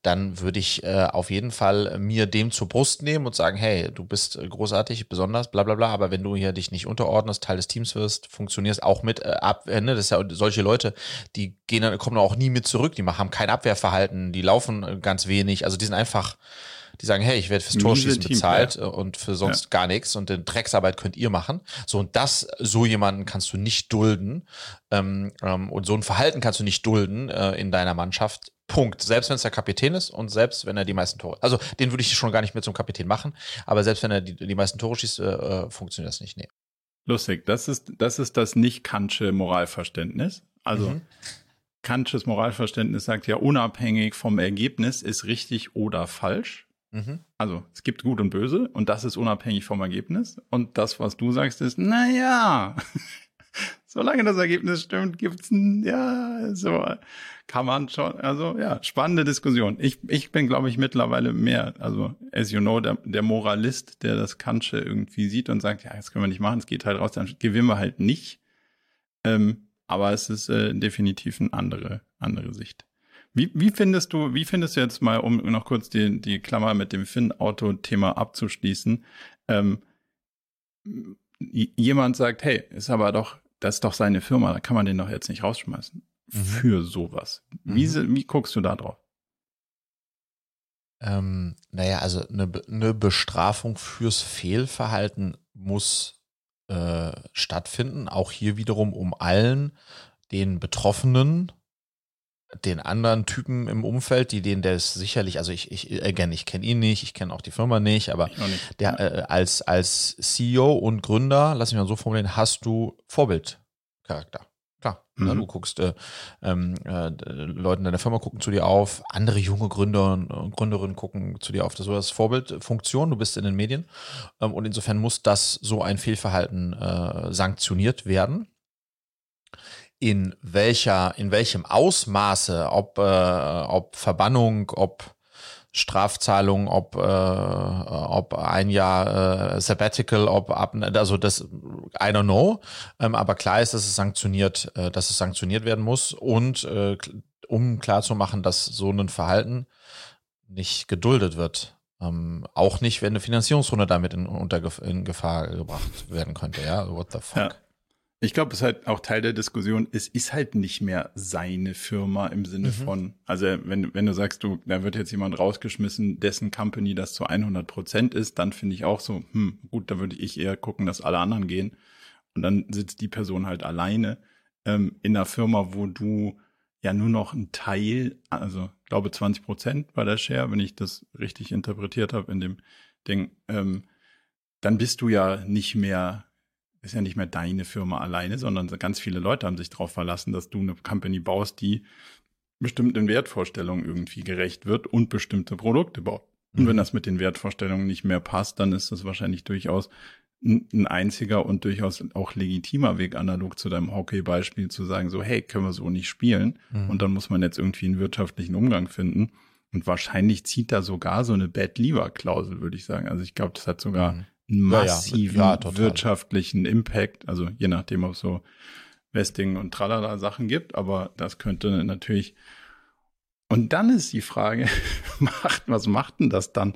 A: dann würde ich äh, auf jeden Fall mir dem zur Brust nehmen und sagen, hey, du bist großartig, besonders, bla bla bla, aber wenn du hier dich nicht unterordnest, Teil des Teams wirst, funktionierst auch mit äh, ab, äh, ne? das ist ja solche Leute, die gehen dann, kommen auch nie mit zurück, die haben kein Abwehrverhalten, die laufen äh, ganz wenig, also die sind einfach die sagen, hey, ich werde fürs Torschießen bezahlt ja. und für sonst ja. gar nichts und den Drecksarbeit könnt ihr machen. So und das, so jemanden kannst du nicht dulden ähm, ähm, und so ein Verhalten kannst du nicht dulden äh, in deiner Mannschaft. Punkt. Selbst wenn es der Kapitän ist und selbst wenn er die meisten Tore, also den würde ich schon gar nicht mehr zum Kapitän machen, aber selbst wenn er die, die meisten Tore schießt, äh, äh funktioniert das nicht. Nee.
B: lustig. Das ist das, ist das nicht Kantsche Moralverständnis. Also mhm. Kantsches Moralverständnis sagt ja, unabhängig vom Ergebnis ist richtig oder falsch. Mhm. Also es gibt Gut und Böse und das ist unabhängig vom Ergebnis. Und das, was du sagst, ist, naja, solange das Ergebnis stimmt, gibt's ein, ja, so kann man schon, also ja, spannende Diskussion. Ich, ich bin, glaube ich, mittlerweile mehr, also as you know, der, der Moralist, der das Kantsche irgendwie sieht und sagt, ja, das können wir nicht machen, es geht halt raus, dann gewinnen wir halt nicht. Ähm, aber es ist äh, definitiv eine andere, andere Sicht. Wie, wie findest du, wie findest du jetzt mal, um noch kurz die, die Klammer mit dem Finn-Auto-Thema abzuschließen, ähm, jemand sagt, hey, ist aber doch, das ist doch seine Firma, da kann man den doch jetzt nicht rausschmeißen. Mhm. Für sowas. Wie, mhm. wie guckst du da drauf?
A: Ähm, naja, also eine, eine Bestrafung fürs Fehlverhalten muss äh, stattfinden. Auch hier wiederum, um allen den Betroffenen den anderen Typen im Umfeld, die denen der ist sicherlich, also ich, ich again, ich kenne ihn nicht, ich kenne auch die Firma nicht, aber nicht. der äh, als als CEO und Gründer, lass mich mal so formulieren, hast du Vorbildcharakter. Klar, ne, mhm. ne, du guckst, äh, ähm, äh, Leute in deiner Firma gucken zu dir auf, andere junge Gründer und Gründerinnen gucken zu dir auf. Das ist das Vorbildfunktion, du bist in den Medien ähm, und insofern muss das so ein Fehlverhalten äh, sanktioniert werden in welcher, in welchem Ausmaße, ob, äh, ob Verbannung, ob Strafzahlung, ob, äh, ob ein Jahr äh, Sabbatical, ob ab, also das, I don't know. Ähm, aber klar ist, dass es sanktioniert, äh, dass es sanktioniert werden muss und äh, um klarzumachen, dass so ein Verhalten nicht geduldet wird. Ähm, auch nicht, wenn eine Finanzierungsrunde damit in, unter, in Gefahr gebracht werden könnte. Ja, what the fuck.
B: Ja. Ich glaube, es ist halt auch Teil der Diskussion. Es ist halt nicht mehr seine Firma im Sinne mhm. von, also wenn, wenn du sagst, du, da wird jetzt jemand rausgeschmissen, dessen Company das zu 100 Prozent ist, dann finde ich auch so, hm, gut, da würde ich eher gucken, dass alle anderen gehen. Und dann sitzt die Person halt alleine ähm, in einer Firma, wo du ja nur noch ein Teil, also glaube 20 Prozent bei der Share, wenn ich das richtig interpretiert habe in dem Ding, ähm, dann bist du ja nicht mehr ist ja nicht mehr deine Firma alleine, sondern ganz viele Leute haben sich darauf verlassen, dass du eine Company baust, die bestimmten Wertvorstellungen irgendwie gerecht wird und bestimmte Produkte baut. Und wenn mhm. das mit den Wertvorstellungen nicht mehr passt, dann ist das wahrscheinlich durchaus ein einziger und durchaus auch legitimer Weg, analog zu deinem Hockey-Beispiel, zu sagen, so, hey, können wir so nicht spielen. Mhm. Und dann muss man jetzt irgendwie einen wirtschaftlichen Umgang finden. Und wahrscheinlich zieht da sogar so eine Bad-Lever-Klausel, würde ich sagen. Also ich glaube, das hat sogar mhm massiven ja, ja, wirtschaftlichen Impact, also je nachdem, ob es so Vesting und Tralala Sachen gibt, aber das könnte natürlich und dann ist die Frage, macht, was macht denn das dann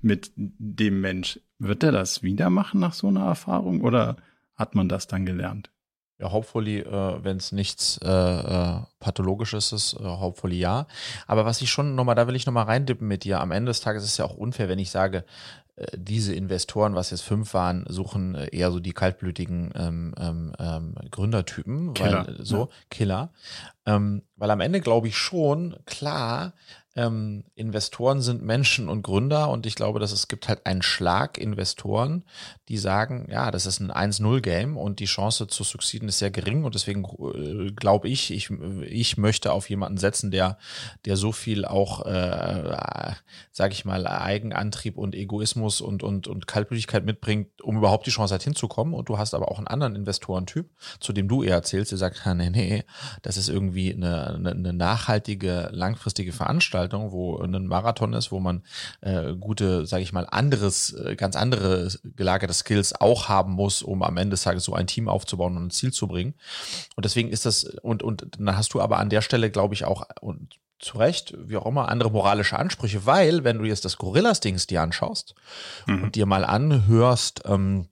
B: mit dem Mensch? Wird er das wieder machen nach so einer Erfahrung oder hat man das dann gelernt?
A: Ja, hopefully, äh, wenn es nichts äh, äh, Pathologisches ist, äh, hopefully ja. Aber was ich schon nochmal, da will ich nochmal reindippen mit dir. Am Ende des Tages ist es ja auch unfair, wenn ich sage, diese Investoren, was jetzt fünf waren, suchen äh, eher so die kaltblütigen ähm, ähm, ähm Gründertypen, Killer, weil so ja. Killer. Ähm, weil am Ende glaube ich schon, klar, ähm, Investoren sind Menschen und Gründer und ich glaube, dass es gibt halt einen Schlag Investoren, die sagen, ja, das ist ein 1-0-Game und die Chance zu succeeden ist sehr gering und deswegen äh, glaube ich, ich, ich möchte auf jemanden setzen, der, der so viel auch, äh, sage ich mal, Eigenantrieb und Egoismus und, und, und Kaltblütigkeit mitbringt, um überhaupt die Chance hat hinzukommen und du hast aber auch einen anderen Investorentyp, zu dem du eher erzählst, der sagt, nee, nee, das ist irgendwie eine, eine nachhaltige, langfristige Veranstaltung Veranstaltung, wo ein Marathon ist, wo man äh, gute, sage ich mal, anderes, äh, ganz andere gelagerte Skills auch haben muss, um am Ende des Tages so ein Team aufzubauen und ein Ziel zu bringen. Und deswegen ist das, und, und dann hast du aber an der Stelle, glaube ich, auch, und zu Recht, wie auch immer, andere moralische Ansprüche, weil, wenn du jetzt das Gorillas-Dings dir anschaust mhm. und dir mal anhörst, ähm,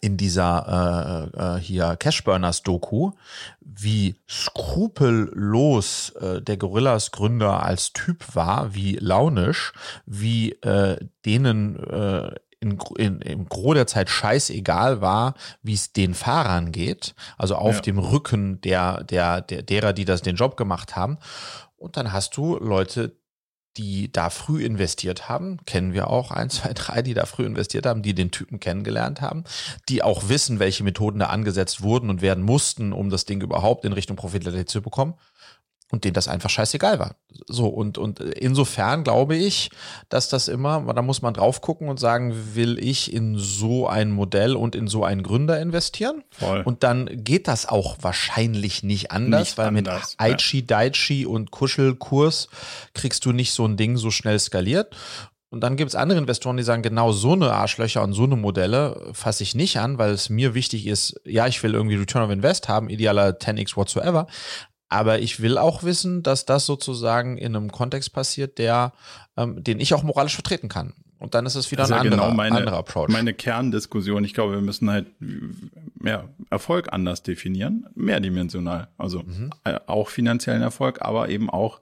A: in dieser äh, äh, hier Cashburners Doku, wie skrupellos äh, der Gorillas Gründer als Typ war, wie launisch, wie äh, denen äh, in, in, im Gro der Zeit scheißegal war, wie es den Fahrern geht, also auf ja. dem Rücken der, der, der, derer, die das den Job gemacht haben. Und dann hast du Leute, die da früh investiert haben, kennen wir auch ein, zwei, drei, die da früh investiert haben, die den Typen kennengelernt haben, die auch wissen, welche Methoden da angesetzt wurden und werden mussten, um das Ding überhaupt in Richtung Profitabilität zu bekommen und denen das einfach scheißegal war. So, und, und insofern glaube ich, dass das immer, da muss man drauf gucken und sagen, will ich in so ein Modell und in so einen Gründer investieren? Voll. Und dann geht das auch wahrscheinlich nicht anders, nicht weil anders, mit Aichi, Daichi und Kuschelkurs kriegst du nicht so ein Ding so schnell skaliert. Und dann gibt es andere Investoren, die sagen, genau so eine Arschlöcher und so eine Modelle fasse ich nicht an, weil es mir wichtig ist, ja, ich will irgendwie Return of Invest haben, idealer 10x whatsoever, aber ich will auch wissen, dass das sozusagen in einem Kontext passiert, der, ähm, den ich auch moralisch vertreten kann. Und dann ist es wieder ein ja anderer, genau meine, anderer Approach.
B: Meine Kerndiskussion, ich glaube, wir müssen halt mehr Erfolg anders definieren, mehrdimensional. Also mhm. Äh, auch finanziellen Erfolg, aber eben auch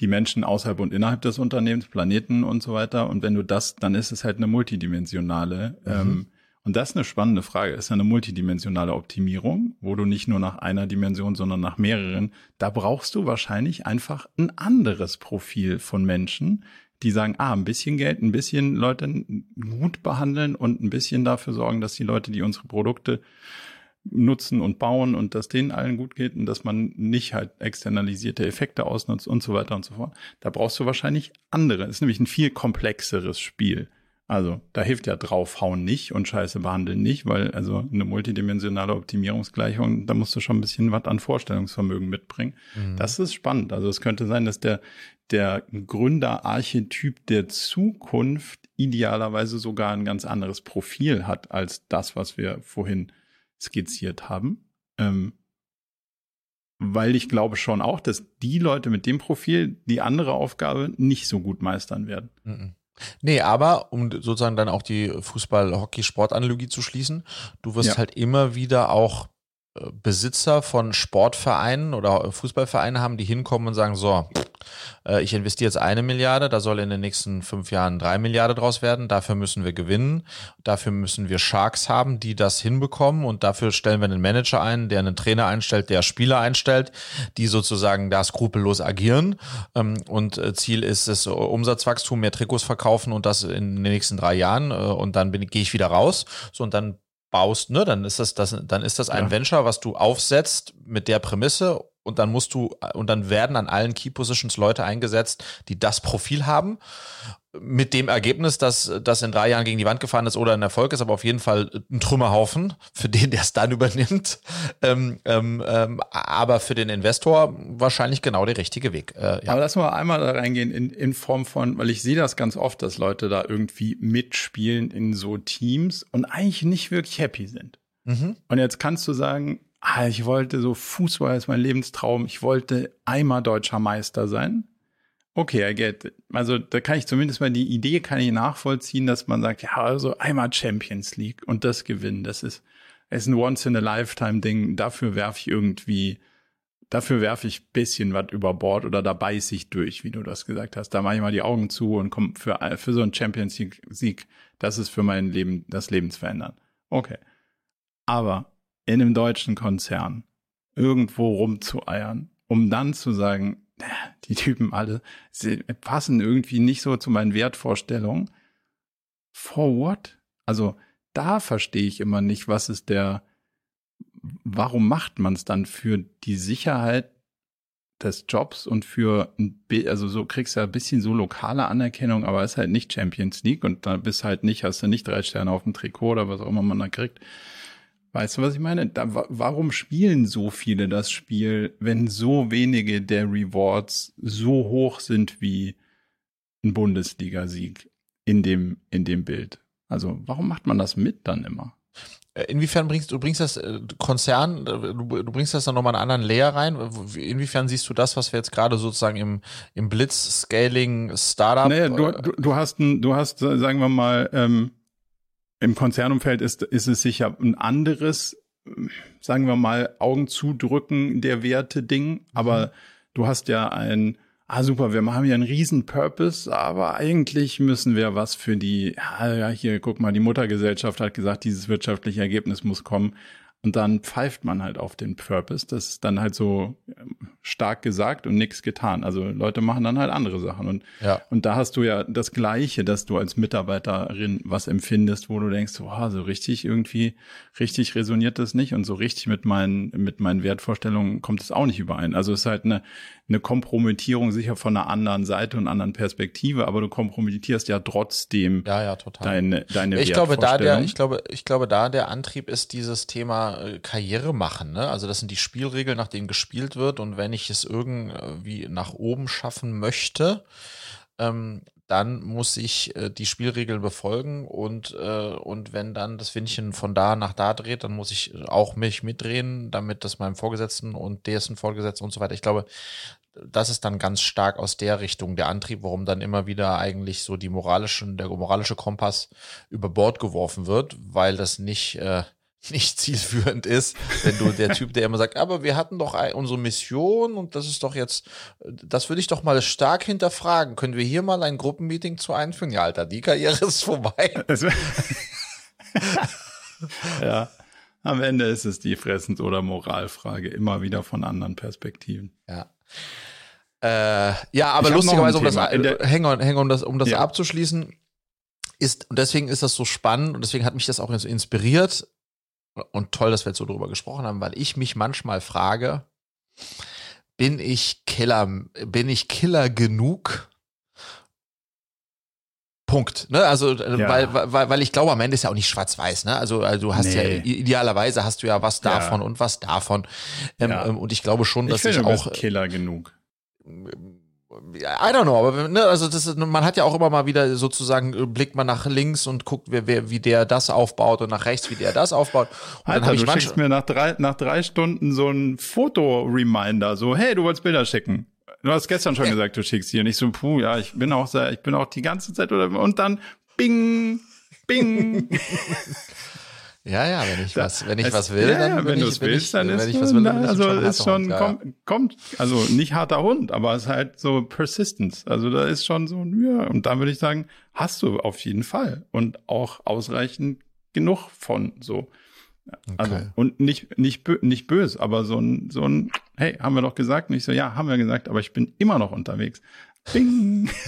B: die Menschen außerhalb und innerhalb des Unternehmens, Planeten und so weiter. Und wenn du das, dann ist es halt eine multidimensionale mhm. ähm, und das ist eine spannende Frage. Ist eine multidimensionale Optimierung, wo du nicht nur nach einer Dimension, sondern nach mehreren. Da brauchst du wahrscheinlich einfach ein anderes Profil von Menschen, die sagen, ah, ein bisschen Geld, ein bisschen Leute gut behandeln und ein bisschen dafür sorgen, dass die Leute, die unsere Produkte nutzen und bauen und dass denen allen gut geht und dass man nicht halt externalisierte Effekte ausnutzt und so weiter und so fort. Da brauchst du wahrscheinlich andere. Das ist nämlich ein viel komplexeres Spiel. Also da hilft ja draufhauen nicht und Scheiße behandeln nicht, weil also eine multidimensionale Optimierungsgleichung, da musst du schon ein bisschen was an Vorstellungsvermögen mitbringen. Mhm. Das ist spannend. Also es könnte sein, dass der, der Gründerarchetyp der Zukunft idealerweise sogar ein ganz anderes Profil hat als das, was wir vorhin skizziert haben. Ähm, weil ich glaube schon auch, dass die Leute mit dem Profil die andere Aufgabe nicht so gut meistern werden. Mhm.
A: Nee, aber um sozusagen dann auch die Fußball-Hockey-Sportanalogie zu schließen, du wirst ja. halt immer wieder auch Besitzer von Sportvereinen oder Fußballvereinen haben, die hinkommen und sagen, so, äh, ich investiere jetzt eine Milliarde, da soll in den nächsten fünf Jahren drei Milliarden draus werden, dafür müssen wir gewinnen, dafür müssen wir Sharks haben, die das hinbekommen und dafür stellen wir einen Manager ein, der einen Trainer einstellt, der Spieler einstellt, die sozusagen da skrupellos agieren. Ähm, und äh, Ziel ist es Umsatzwachstum, mehr Trikots verkaufen und das in den nächsten drei Jahren und dann gehe ich wieder raus, so und dann baust, ne, dann ist das, das dann ist das ein ja. Venture, was du aufsetzt mit der Prämisse und dann musst du und dann werden an allen Key Positions Leute eingesetzt, die das Profil haben mit dem Ergebnis, dass das in drei Jahren gegen die Wand gefahren ist oder ein Erfolg ist, aber auf jeden Fall ein Trümmerhaufen für den, der es dann übernimmt. Ähm, ähm, ähm, aber für den Investor wahrscheinlich genau der richtige Weg.
B: Äh, ja. Aber lass mal einmal da reingehen in, in Form von, weil ich sehe das ganz oft, dass Leute da irgendwie mitspielen in so Teams und eigentlich nicht wirklich happy sind. Mhm. Und jetzt kannst du sagen, ah, ich wollte so Fußball ist mein Lebenstraum, ich wollte einmal deutscher Meister sein. Okay, I get. Also da kann ich zumindest mal die Idee kann ich nachvollziehen, dass man sagt, ja, also einmal Champions League und das gewinnen, das ist, ist ein Once-in-a-Lifetime-Ding. Dafür werfe ich irgendwie, dafür werfe ich bisschen was über Bord oder da beiß ich durch, wie du das gesagt hast. Da mache ich mal die Augen zu und komme für, für so einen Champions League-Sieg, das ist für mein Leben, das Lebensverändern. Okay. Aber in einem deutschen Konzern irgendwo rumzueiern, um dann zu sagen, die Typen alle sie passen irgendwie nicht so zu meinen Wertvorstellungen. For what? Also da verstehe ich immer nicht, was ist der, warum macht man es dann für die Sicherheit des Jobs und für ein, also so kriegst du ja ein bisschen so lokale Anerkennung, aber ist halt nicht Champions League und da bist halt nicht, hast du nicht drei Sterne auf dem Trikot oder was auch immer man da kriegt. Weißt du, was ich meine? Da, warum spielen so viele das Spiel, wenn so wenige der Rewards so hoch sind wie ein Bundesligasieg in dem, in dem Bild? Also, warum macht man das mit dann immer?
A: Äh, inwiefern bringst du bringst das äh, Konzern, äh, du, du bringst das dann nochmal einen anderen Layer rein? Inwiefern siehst du das, was wir jetzt gerade sozusagen im, im Blitz-Scaling-Startup?
B: Naja, du, du, du hast ein, du hast, sagen wir mal, ähm, im Konzernumfeld ist, ist es sicher ein anderes, sagen wir mal, Augen zudrücken der Werte-Ding. Aber mhm. du hast ja ein, ah super, wir haben ja einen riesen Purpose, aber eigentlich müssen wir was für die, ja, hier, guck mal, die Muttergesellschaft hat gesagt, dieses wirtschaftliche Ergebnis muss kommen. Und dann pfeift man halt auf den Purpose. Das ist dann halt so ähm, stark gesagt und nichts getan. Also Leute machen dann halt andere Sachen. Und, ja. und da hast du ja das Gleiche, dass du als Mitarbeiterin was empfindest, wo du denkst, oh, so richtig irgendwie, richtig resoniert das nicht und so richtig mit meinen, mit meinen Wertvorstellungen kommt es auch nicht überein. Also es ist halt eine, eine Kompromittierung sicher von einer anderen Seite und anderen Perspektive, aber du kompromittierst ja trotzdem
A: ja, ja, total.
B: deine, deine
A: ich glaube, da der, ich glaube, ich glaube, da der Antrieb ist dieses Thema äh, Karriere machen. Ne? Also das sind die Spielregeln, nach denen gespielt wird. Und wenn ich es irgendwie nach oben schaffen möchte, ähm, dann muss ich äh, die Spielregeln befolgen und, äh, und wenn dann das Windchen von da nach da dreht, dann muss ich auch mich mitdrehen, damit das meinem Vorgesetzten und dessen Vorgesetzten und so weiter. Ich glaube, das ist dann ganz stark aus der Richtung der Antrieb, warum dann immer wieder eigentlich so die moralischen, der moralische Kompass über Bord geworfen wird, weil das nicht äh, nicht zielführend ist, wenn du der Typ, der immer sagt, aber wir hatten doch unsere Mission und das ist doch jetzt, das würde ich doch mal stark hinterfragen. Können wir hier mal ein Gruppenmeeting zu einführen? Ja, Alter, die Karriere ist vorbei.
B: ja, am Ende ist es die Fressens- oder Moralfrage, immer wieder von anderen Perspektiven.
A: Ja. Äh, ja, aber lustigerweise, um das, hang on, hang on, das, um das ja. abzuschließen, ist, und deswegen ist das so spannend und deswegen hat mich das auch inspiriert, und toll, dass wir jetzt so drüber gesprochen haben, weil ich mich manchmal frage, bin ich Killer, bin ich Killer genug? Punkt. Ne? Also, äh, ja. weil, weil, weil ich glaube, am Ende ist ja auch nicht schwarz-weiß. Ne? Also, also du hast nee. ja idealerweise hast du ja was davon ja. und was davon. Ähm, ja. Ähm, und ich glaube schon, dass ich, ich auch
B: Killer genug.
A: I don't know, aber ne, also das ist, man hat ja auch immer mal wieder sozusagen äh, blickt man nach links und guckt, wer, wer, wie der das aufbaut und nach rechts, wie der das aufbaut. Und
B: Alter, dann du schickst mir nach drei, nach drei Stunden so ein Foto-Reminder, so, hey, du wolltest Bilder schicken. Du hast gestern schon ja. gesagt, du schickst hier. nicht so, puh, ja, ich bin auch sehr, ich bin auch die ganze Zeit oder, und dann, bing, bing.
A: Ja, ja, wenn ich was, wenn ich es, was will, ja, dann
B: wenn du es willst, dann ist, ich was will, dann also ist schon, Hund, kommt, ja. kommt, also nicht harter Hund, aber es ist halt so Persistence. Also da ist schon so, ja, und da würde ich sagen, hast du auf jeden Fall und auch ausreichend genug von so. Also, okay. und nicht, nicht, bö nicht böse, aber so ein, so ein, hey, haben wir doch gesagt? Und ich so, ja, haben wir gesagt, aber ich bin immer noch unterwegs. Bing.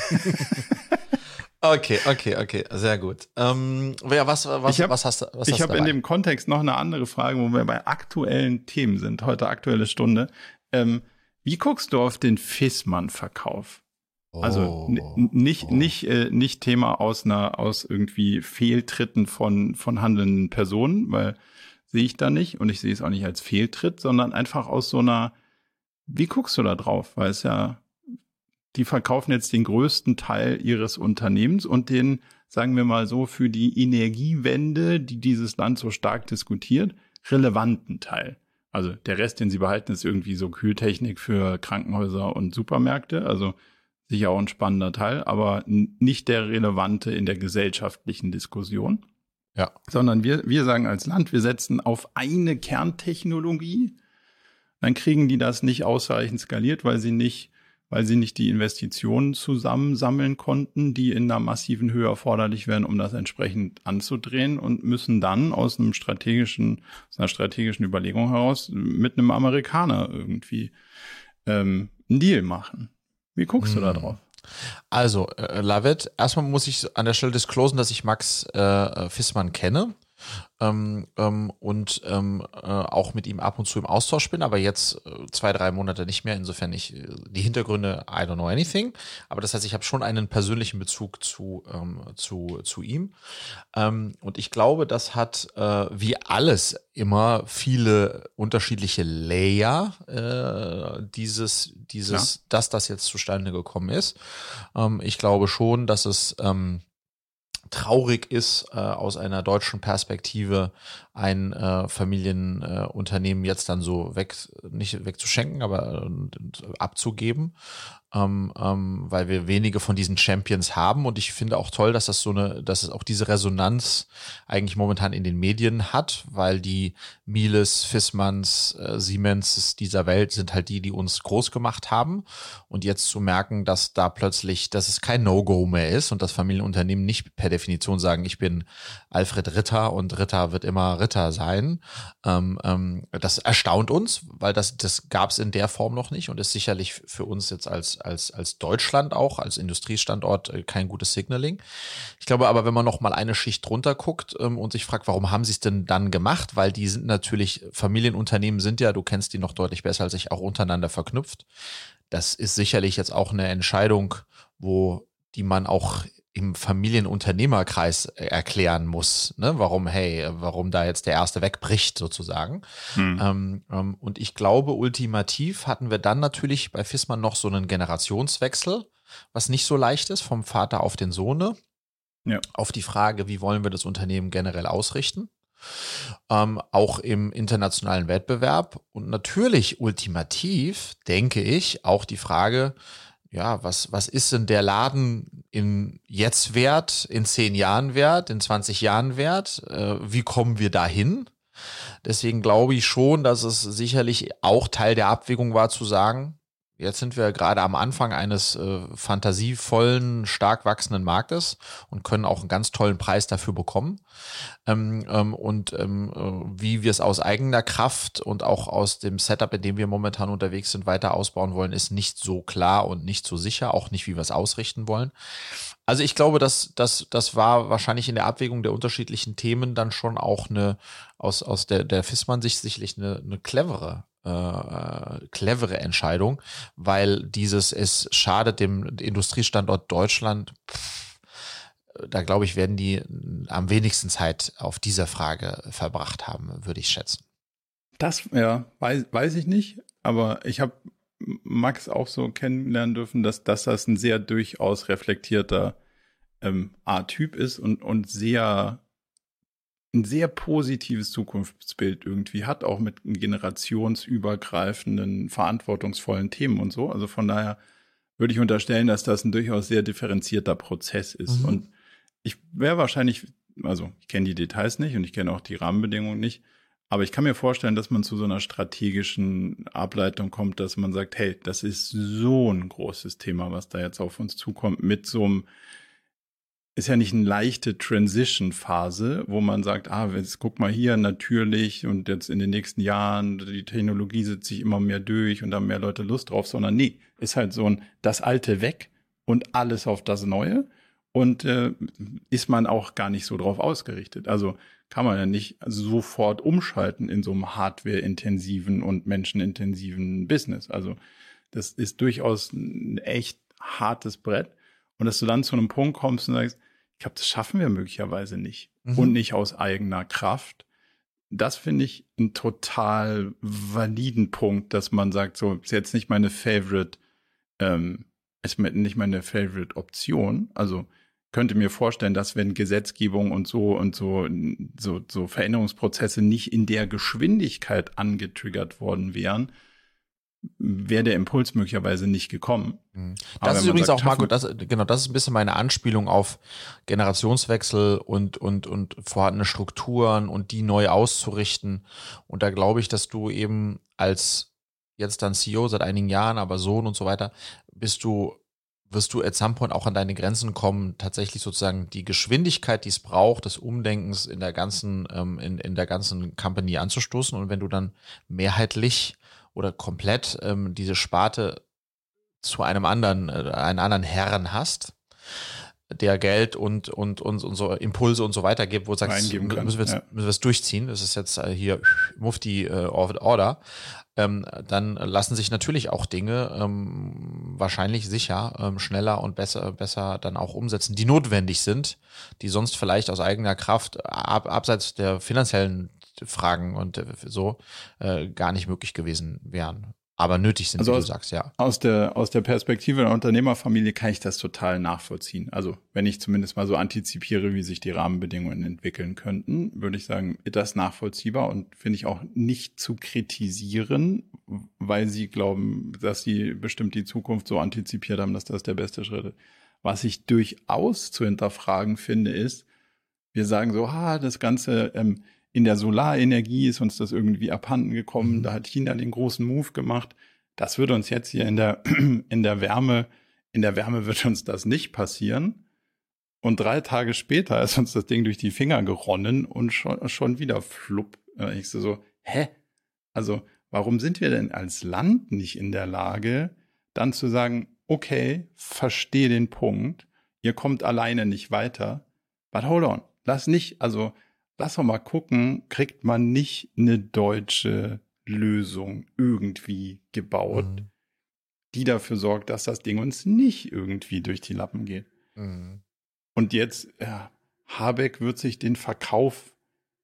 A: Okay, okay, okay, sehr gut. Ähm, ja, was, was,
B: hab,
A: was hast du? Was
B: ich habe in dem Kontext noch eine andere Frage, wo wir bei aktuellen Themen sind. Heute aktuelle Stunde. Ähm, wie guckst du auf den Fissmann-Verkauf? Also oh, nicht oh. nicht äh, nicht Thema aus einer aus irgendwie Fehltritten von von handelnden Personen, weil sehe ich da nicht und ich sehe es auch nicht als Fehltritt, sondern einfach aus so einer wie guckst du da drauf? Weil es ja die verkaufen jetzt den größten Teil ihres Unternehmens und den, sagen wir mal so, für die Energiewende, die dieses Land so stark diskutiert, relevanten Teil. Also der Rest, den sie behalten, ist irgendwie so Kühltechnik für Krankenhäuser und Supermärkte. Also sicher auch ein spannender Teil, aber nicht der relevante in der gesellschaftlichen Diskussion. Ja. Sondern wir, wir sagen als Land, wir setzen auf eine Kerntechnologie. Dann kriegen die das nicht ausreichend skaliert, weil sie nicht weil sie nicht die Investitionen zusammensammeln konnten, die in einer massiven Höhe erforderlich wären, um das entsprechend anzudrehen und müssen dann aus einem strategischen, aus einer strategischen Überlegung heraus mit einem Amerikaner irgendwie ähm, einen Deal machen. Wie guckst hm. du da hm. drauf?
A: Also, äh, Lavit, erstmal muss ich an der Stelle disclosen, dass ich Max äh, Fissmann kenne ähm, ähm, und ähm, äh, auch mit ihm ab und zu im Austausch bin, aber jetzt äh, zwei, drei Monate nicht mehr. Insofern ich äh, die Hintergründe, I don't know anything. Aber das heißt, ich habe schon einen persönlichen Bezug zu, ähm, zu, zu ihm. Ähm, und ich glaube, das hat äh, wie alles immer viele unterschiedliche Layer, äh, dieses, dieses, ja. dass das jetzt zustande gekommen ist. Ähm, ich glaube schon, dass es traurig ist, äh, aus einer deutschen Perspektive ein äh, Familienunternehmen äh, jetzt dann so weg, nicht wegzuschenken, aber äh, abzugeben. Ähm, ähm, weil wir wenige von diesen Champions haben. Und ich finde auch toll, dass das so eine, dass es auch diese Resonanz eigentlich momentan in den Medien hat, weil die Miles, Fissmanns, äh, Siemens dieser Welt sind halt die, die uns groß gemacht haben. Und jetzt zu merken, dass da plötzlich, dass es kein No-Go mehr ist und das Familienunternehmen nicht per Definition sagen, ich bin Alfred Ritter und Ritter wird immer Dritter sein. Ähm, ähm, das erstaunt uns, weil das, das gab es in der Form noch nicht und ist sicherlich für uns jetzt als, als, als Deutschland auch, als Industriestandort äh, kein gutes Signaling. Ich glaube aber, wenn man noch mal eine Schicht drunter guckt ähm, und sich fragt, warum haben sie es denn dann gemacht? Weil die sind natürlich, Familienunternehmen sind ja, du kennst die noch deutlich besser als ich, auch untereinander verknüpft. Das ist sicherlich jetzt auch eine Entscheidung, wo die man auch im Familienunternehmerkreis äh, erklären muss, ne? warum, hey, warum da jetzt der erste wegbricht sozusagen. Hm. Ähm, ähm, und ich glaube, ultimativ hatten wir dann natürlich bei Fissmann noch so einen Generationswechsel, was nicht so leicht ist, vom Vater auf den Sohne. Ja. Auf die Frage, wie wollen wir das Unternehmen generell ausrichten? Ähm, auch im internationalen Wettbewerb. Und natürlich ultimativ, denke ich, auch die Frage, ja, was, was ist denn der Laden in jetzt wert, in zehn Jahren wert, in 20 Jahren wert? Äh, wie kommen wir dahin? Deswegen glaube ich schon, dass es sicherlich auch Teil der Abwägung war zu sagen, Jetzt sind wir gerade am Anfang eines äh, fantasievollen, stark wachsenden Marktes und können auch einen ganz tollen Preis dafür bekommen. Ähm, ähm, und ähm, äh, wie wir es aus eigener Kraft und auch aus dem Setup, in dem wir momentan unterwegs sind, weiter ausbauen wollen, ist nicht so klar und nicht so sicher, auch nicht, wie wir es ausrichten wollen. Also ich glaube, dass das, das war wahrscheinlich in der Abwägung der unterschiedlichen Themen dann schon auch eine, aus, aus der, der Fissmann-Sicht sicherlich eine, eine clevere äh, clevere Entscheidung, weil dieses, es schadet dem Industriestandort Deutschland. Pff, da glaube ich, werden die am wenigsten Zeit auf dieser Frage verbracht haben, würde ich schätzen.
B: Das, ja, weiß, weiß ich nicht, aber ich habe Max auch so kennenlernen dürfen, dass, dass das ein sehr durchaus reflektierter ähm, A-Typ ist und, und sehr ein sehr positives Zukunftsbild irgendwie hat, auch mit generationsübergreifenden, verantwortungsvollen Themen und so. Also von daher würde ich unterstellen, dass das ein durchaus sehr differenzierter Prozess ist. Mhm. Und ich wäre wahrscheinlich, also ich kenne die Details nicht und ich kenne auch die Rahmenbedingungen nicht, aber ich kann mir vorstellen, dass man zu so einer strategischen Ableitung kommt, dass man sagt, hey, das ist so ein großes Thema, was da jetzt auf uns zukommt, mit so einem ist ja nicht eine leichte Transition-Phase, wo man sagt, ah, jetzt guck mal hier, natürlich und jetzt in den nächsten Jahren, die Technologie setzt sich immer mehr durch und da haben mehr Leute Lust drauf, sondern nee, ist halt so ein, das Alte weg und alles auf das Neue und äh, ist man auch gar nicht so drauf ausgerichtet. Also kann man ja nicht sofort umschalten in so einem hardware-intensiven und menschenintensiven Business. Also das ist durchaus ein echt hartes Brett. Und dass du dann zu einem Punkt kommst und sagst, ich glaube, das schaffen wir möglicherweise nicht. Mhm. Und nicht aus eigener Kraft. Das finde ich einen total validen Punkt, dass man sagt, so, ist jetzt nicht meine Favorite, ähm, ist nicht meine Favorite Option. Also könnte mir vorstellen, dass wenn Gesetzgebung und so und so, so, so Veränderungsprozesse nicht in der Geschwindigkeit angetriggert worden wären, wäre der Impuls möglicherweise nicht gekommen.
A: Mhm. Das ist übrigens sagt, auch, Marco, das, genau, das ist ein bisschen meine Anspielung auf Generationswechsel und, und, und vorhandene Strukturen und die neu auszurichten. Und da glaube ich, dass du eben als jetzt dann CEO seit einigen Jahren, aber Sohn und so weiter, bist du wirst du at some point auch an deine Grenzen kommen, tatsächlich sozusagen die Geschwindigkeit, die es braucht, des Umdenkens in der ganzen, ähm, in, in der ganzen Company anzustoßen. Und wenn du dann mehrheitlich oder komplett ähm, diese Sparte zu einem anderen, äh, einen anderen Herren hast, der Geld und, und, und, und so Impulse und so weiter gibt, wo du sagst, müssen wir, jetzt, ja. müssen wir es durchziehen, das ist jetzt äh, hier Mufti äh, Order, ähm, dann lassen sich natürlich auch Dinge ähm, wahrscheinlich sicher ähm, schneller und besser, besser dann auch umsetzen, die notwendig sind, die sonst vielleicht aus eigener Kraft ab, abseits der finanziellen Fragen und äh, so äh, gar nicht möglich gewesen wären. Aber nötig sind,
B: also
A: wie
B: aus,
A: du sagst, ja.
B: Aus der, aus der Perspektive der Unternehmerfamilie kann ich das total nachvollziehen. Also, wenn ich zumindest mal so antizipiere, wie sich die Rahmenbedingungen entwickeln könnten, würde ich sagen, das nachvollziehbar und finde ich auch nicht zu kritisieren, weil sie glauben, dass sie bestimmt die Zukunft so antizipiert haben, dass das der beste Schritt ist. Was ich durchaus zu hinterfragen finde, ist, wir sagen so, ha, das Ganze, ähm, in der Solarenergie ist uns das irgendwie abhanden gekommen. Mhm. Da hat China den großen Move gemacht. Das würde uns jetzt hier in der, in der Wärme, in der Wärme wird uns das nicht passieren. Und drei Tage später ist uns das Ding durch die Finger geronnen und schon, schon wieder flupp. Ich so, so, hä? Also, warum sind wir denn als Land nicht in der Lage, dann zu sagen, okay, verstehe den Punkt, ihr kommt alleine nicht weiter, but hold on, lass nicht, also lass doch mal gucken, kriegt man nicht eine deutsche Lösung irgendwie gebaut, mhm. die dafür sorgt, dass das Ding uns nicht irgendwie durch die Lappen geht. Mhm. Und jetzt, ja, Habeck wird sich den Verkauf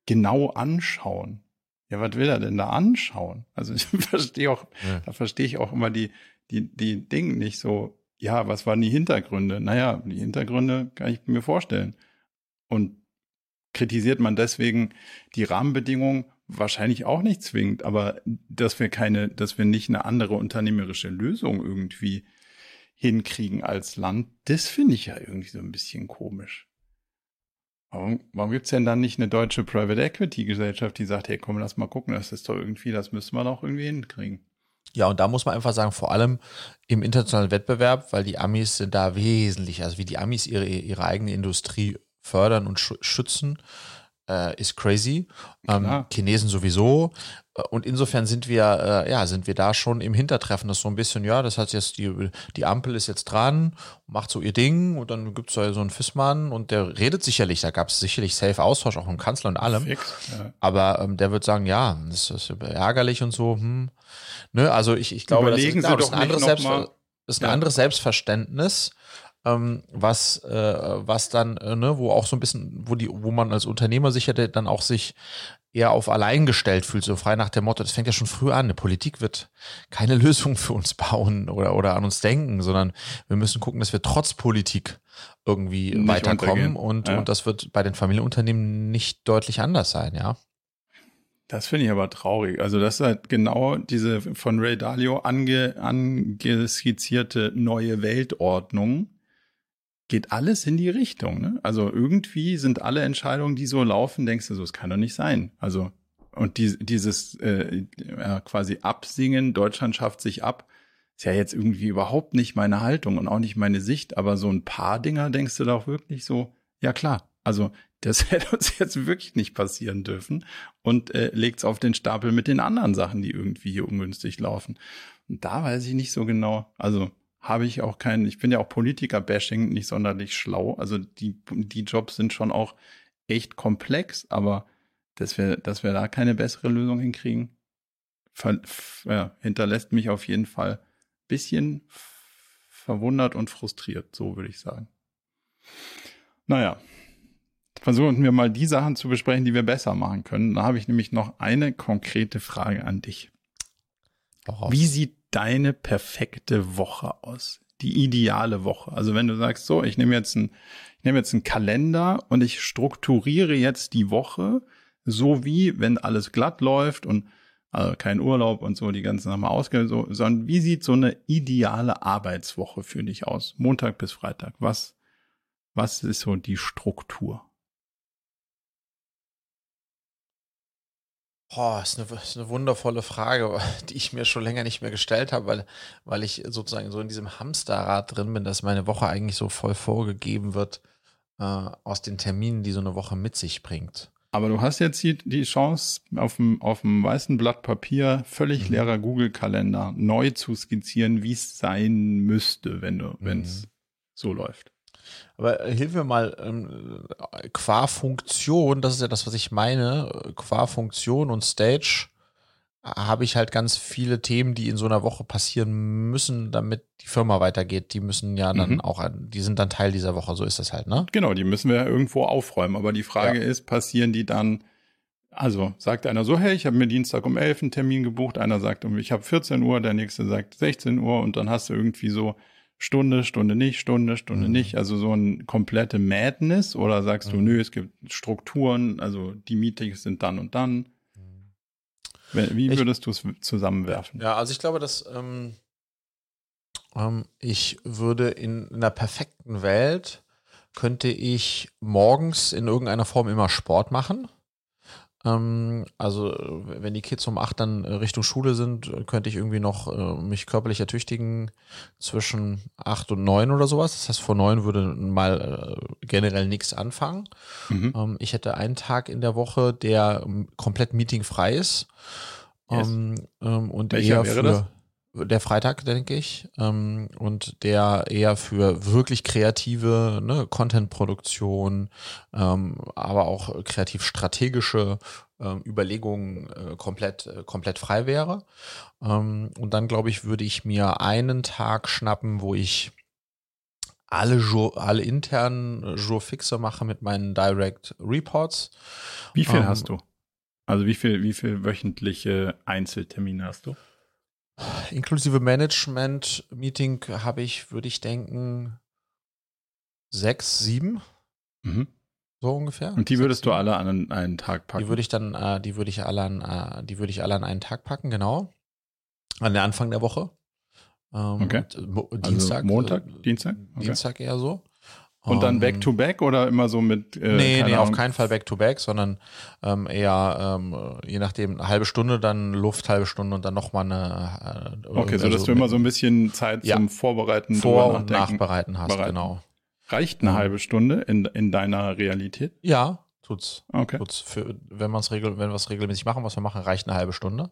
B: genau anschauen. Ja, was will er denn da anschauen? Also ich verstehe auch, ja. da verstehe ich auch immer die, die, die Dinge nicht so, ja, was waren die Hintergründe? Naja, die Hintergründe kann ich mir vorstellen. Und kritisiert man deswegen die Rahmenbedingungen? Wahrscheinlich auch nicht zwingend, aber dass wir keine, dass wir nicht eine andere unternehmerische Lösung irgendwie hinkriegen als Land, das finde ich ja irgendwie so ein bisschen komisch. Warum, warum gibt es denn dann nicht eine deutsche Private Equity Gesellschaft, die sagt, hey, komm, lass mal gucken, das ist doch irgendwie, das müssen wir doch irgendwie hinkriegen.
A: Ja, und da muss man einfach sagen, vor allem im internationalen Wettbewerb, weil die Amis sind da wesentlich, also wie die Amis ihre, ihre eigene Industrie fördern und schützen, äh, ist crazy. Ähm, Chinesen sowieso. Äh, und insofern sind wir, äh, ja, sind wir da schon im Hintertreffen. Das ist so ein bisschen, ja, das heißt jetzt, die, die Ampel ist jetzt dran, macht so ihr Ding und dann gibt es so einen Fissmann und der redet sicherlich, da gab es sicherlich safe Austausch, auch im Kanzler und allem. Fix, ja. Aber ähm, der wird sagen, ja, das ist ärgerlich und so, hm. Ne, also ich, ich glaube,
B: Überlegen das, ist,
A: das ist ein anderes, Selbst, ist ein ja. anderes Selbstverständnis ähm, was, äh, was dann, äh, ne, wo auch so ein bisschen, wo die, wo man als Unternehmer sicher dann auch sich eher auf allein gestellt fühlt, so frei nach dem Motto, das fängt ja schon früh an, eine Politik wird keine Lösung für uns bauen oder, oder an uns denken, sondern wir müssen gucken, dass wir trotz Politik irgendwie nicht weiterkommen und, ja. und das wird bei den Familienunternehmen nicht deutlich anders sein, ja.
B: Das finde ich aber traurig. Also das ist halt genau diese von Ray Dalio ange, angeskizzierte neue Weltordnung, geht alles in die Richtung. Ne? Also irgendwie sind alle Entscheidungen, die so laufen, denkst du so, es kann doch nicht sein. Also und die, dieses äh, ja, quasi Absingen, Deutschland schafft sich ab, ist ja jetzt irgendwie überhaupt nicht meine Haltung und auch nicht meine Sicht, aber so ein paar Dinger denkst du doch wirklich so, ja klar, also das hätte uns jetzt wirklich nicht passieren dürfen und äh, legt's auf den Stapel mit den anderen Sachen, die irgendwie hier ungünstig laufen. Und da weiß ich nicht so genau, also habe ich auch keinen, ich bin ja auch Politiker-Bashing nicht sonderlich schlau. Also die, die Jobs sind schon auch echt komplex, aber dass wir, dass wir da keine bessere Lösung hinkriegen, ja, hinterlässt mich auf jeden Fall bisschen verwundert und frustriert, so würde ich sagen. Naja, versuchen wir mal die Sachen zu besprechen, die wir besser machen können. Da habe ich nämlich noch eine konkrete Frage an dich. Wie sieht deine perfekte Woche aus? Die ideale Woche. Also wenn du sagst, so, ich nehme jetzt ein, ich nehme jetzt einen Kalender und ich strukturiere jetzt die Woche, so wie, wenn alles glatt läuft und also kein Urlaub und so, die ganzen Sachen ausgehen, so, sondern wie sieht so eine ideale Arbeitswoche für dich aus? Montag bis Freitag. Was, was ist so die Struktur?
A: Boah, ist eine, ist eine wundervolle Frage, die ich mir schon länger nicht mehr gestellt habe, weil, weil ich sozusagen so in diesem Hamsterrad drin bin, dass meine Woche eigentlich so voll vorgegeben wird äh, aus den Terminen, die so eine Woche mit sich bringt.
B: Aber du hast jetzt die, die Chance, auf dem, auf dem weißen Blatt Papier völlig mhm. leerer Google-Kalender neu zu skizzieren, wie es sein müsste, wenn du, wenn es mhm. so läuft.
A: Aber hilf mir mal, ähm, qua Funktion, das ist ja das, was ich meine, qua Funktion und Stage habe ich halt ganz viele Themen, die in so einer Woche passieren müssen, damit die Firma weitergeht. Die müssen ja dann mhm. auch, die sind dann Teil dieser Woche, so ist das halt, ne?
B: Genau, die müssen wir ja irgendwo aufräumen. Aber die Frage ja. ist, passieren die dann, also sagt einer so, hey, ich habe mir Dienstag um 11 einen Termin gebucht, einer sagt, ich habe 14 Uhr, der nächste sagt 16 Uhr und dann hast du irgendwie so Stunde, Stunde nicht, Stunde, Stunde mhm. nicht. Also so ein komplette Madness oder sagst mhm. du, nö, es gibt Strukturen, also die Meetings sind dann und dann. Mhm. Wie würdest du es zusammenwerfen?
A: Ja, also ich glaube, dass ähm, ähm, ich würde in, in einer perfekten Welt könnte ich morgens in irgendeiner Form immer Sport machen. Ähm, also wenn die Kids um acht dann Richtung Schule sind, könnte ich irgendwie noch äh, mich körperlich ertüchtigen zwischen acht und neun oder sowas. Das heißt, vor neun würde mal äh, generell nichts anfangen.
B: Mhm.
A: Ähm, ich hätte einen Tag in der Woche, der ähm, komplett meetingfrei ist.
B: Yes.
A: Ähm, ähm, und
B: Welcher
A: eher
B: wäre
A: für
B: das?
A: Der Freitag, denke ich. Ähm, und der eher für wirklich kreative ne, Content-Produktion, ähm, aber auch kreativ strategische ähm, Überlegungen äh, komplett, äh, komplett frei wäre. Ähm, und dann, glaube ich, würde ich mir einen Tag schnappen, wo ich alle, Jour, alle internen Jour-Fixe mache mit meinen Direct Reports.
B: Wie viel
A: Ähm,
B: hast du? Also wie viel, wie viel wöchentliche Einzeltermine hast du?
A: Inklusive Management-Meeting habe ich, würde ich denken, sechs, sieben,
B: Mhm.
A: so ungefähr.
B: Und die würdest du alle an einen Tag packen?
A: Die würde ich dann, äh, die würde ich alle an, äh, die würde ich alle an einen Tag packen, genau. An den Anfang der Woche. Ähm,
B: Okay.
A: äh,
B: Also
A: Dienstag.
B: Montag,
A: äh,
B: Dienstag? Okay.
A: Dienstag eher so.
B: Und dann
A: Ähm,
B: Back-to-Back oder immer so mit äh,
A: nee, nee, auf keinen Fall back-to-back, sondern ähm, eher, ähm, je nachdem, eine halbe Stunde, dann Luft, halbe Stunde und dann nochmal eine. Äh,
B: Okay, so
A: also
B: dass du immer so ein bisschen Zeit
A: Ja.
B: zum Vorbereiten,
A: Vor- und. Nachbereiten hast,
B: bereiten.
A: genau.
B: Reicht eine
A: Ja.
B: halbe Stunde in, in deiner Realität?
A: Ja, tut's.
B: Okay,
A: tut's. Für, wenn man es regel, wenn wir es regelmäßig machen, was wir machen, reicht eine halbe Stunde.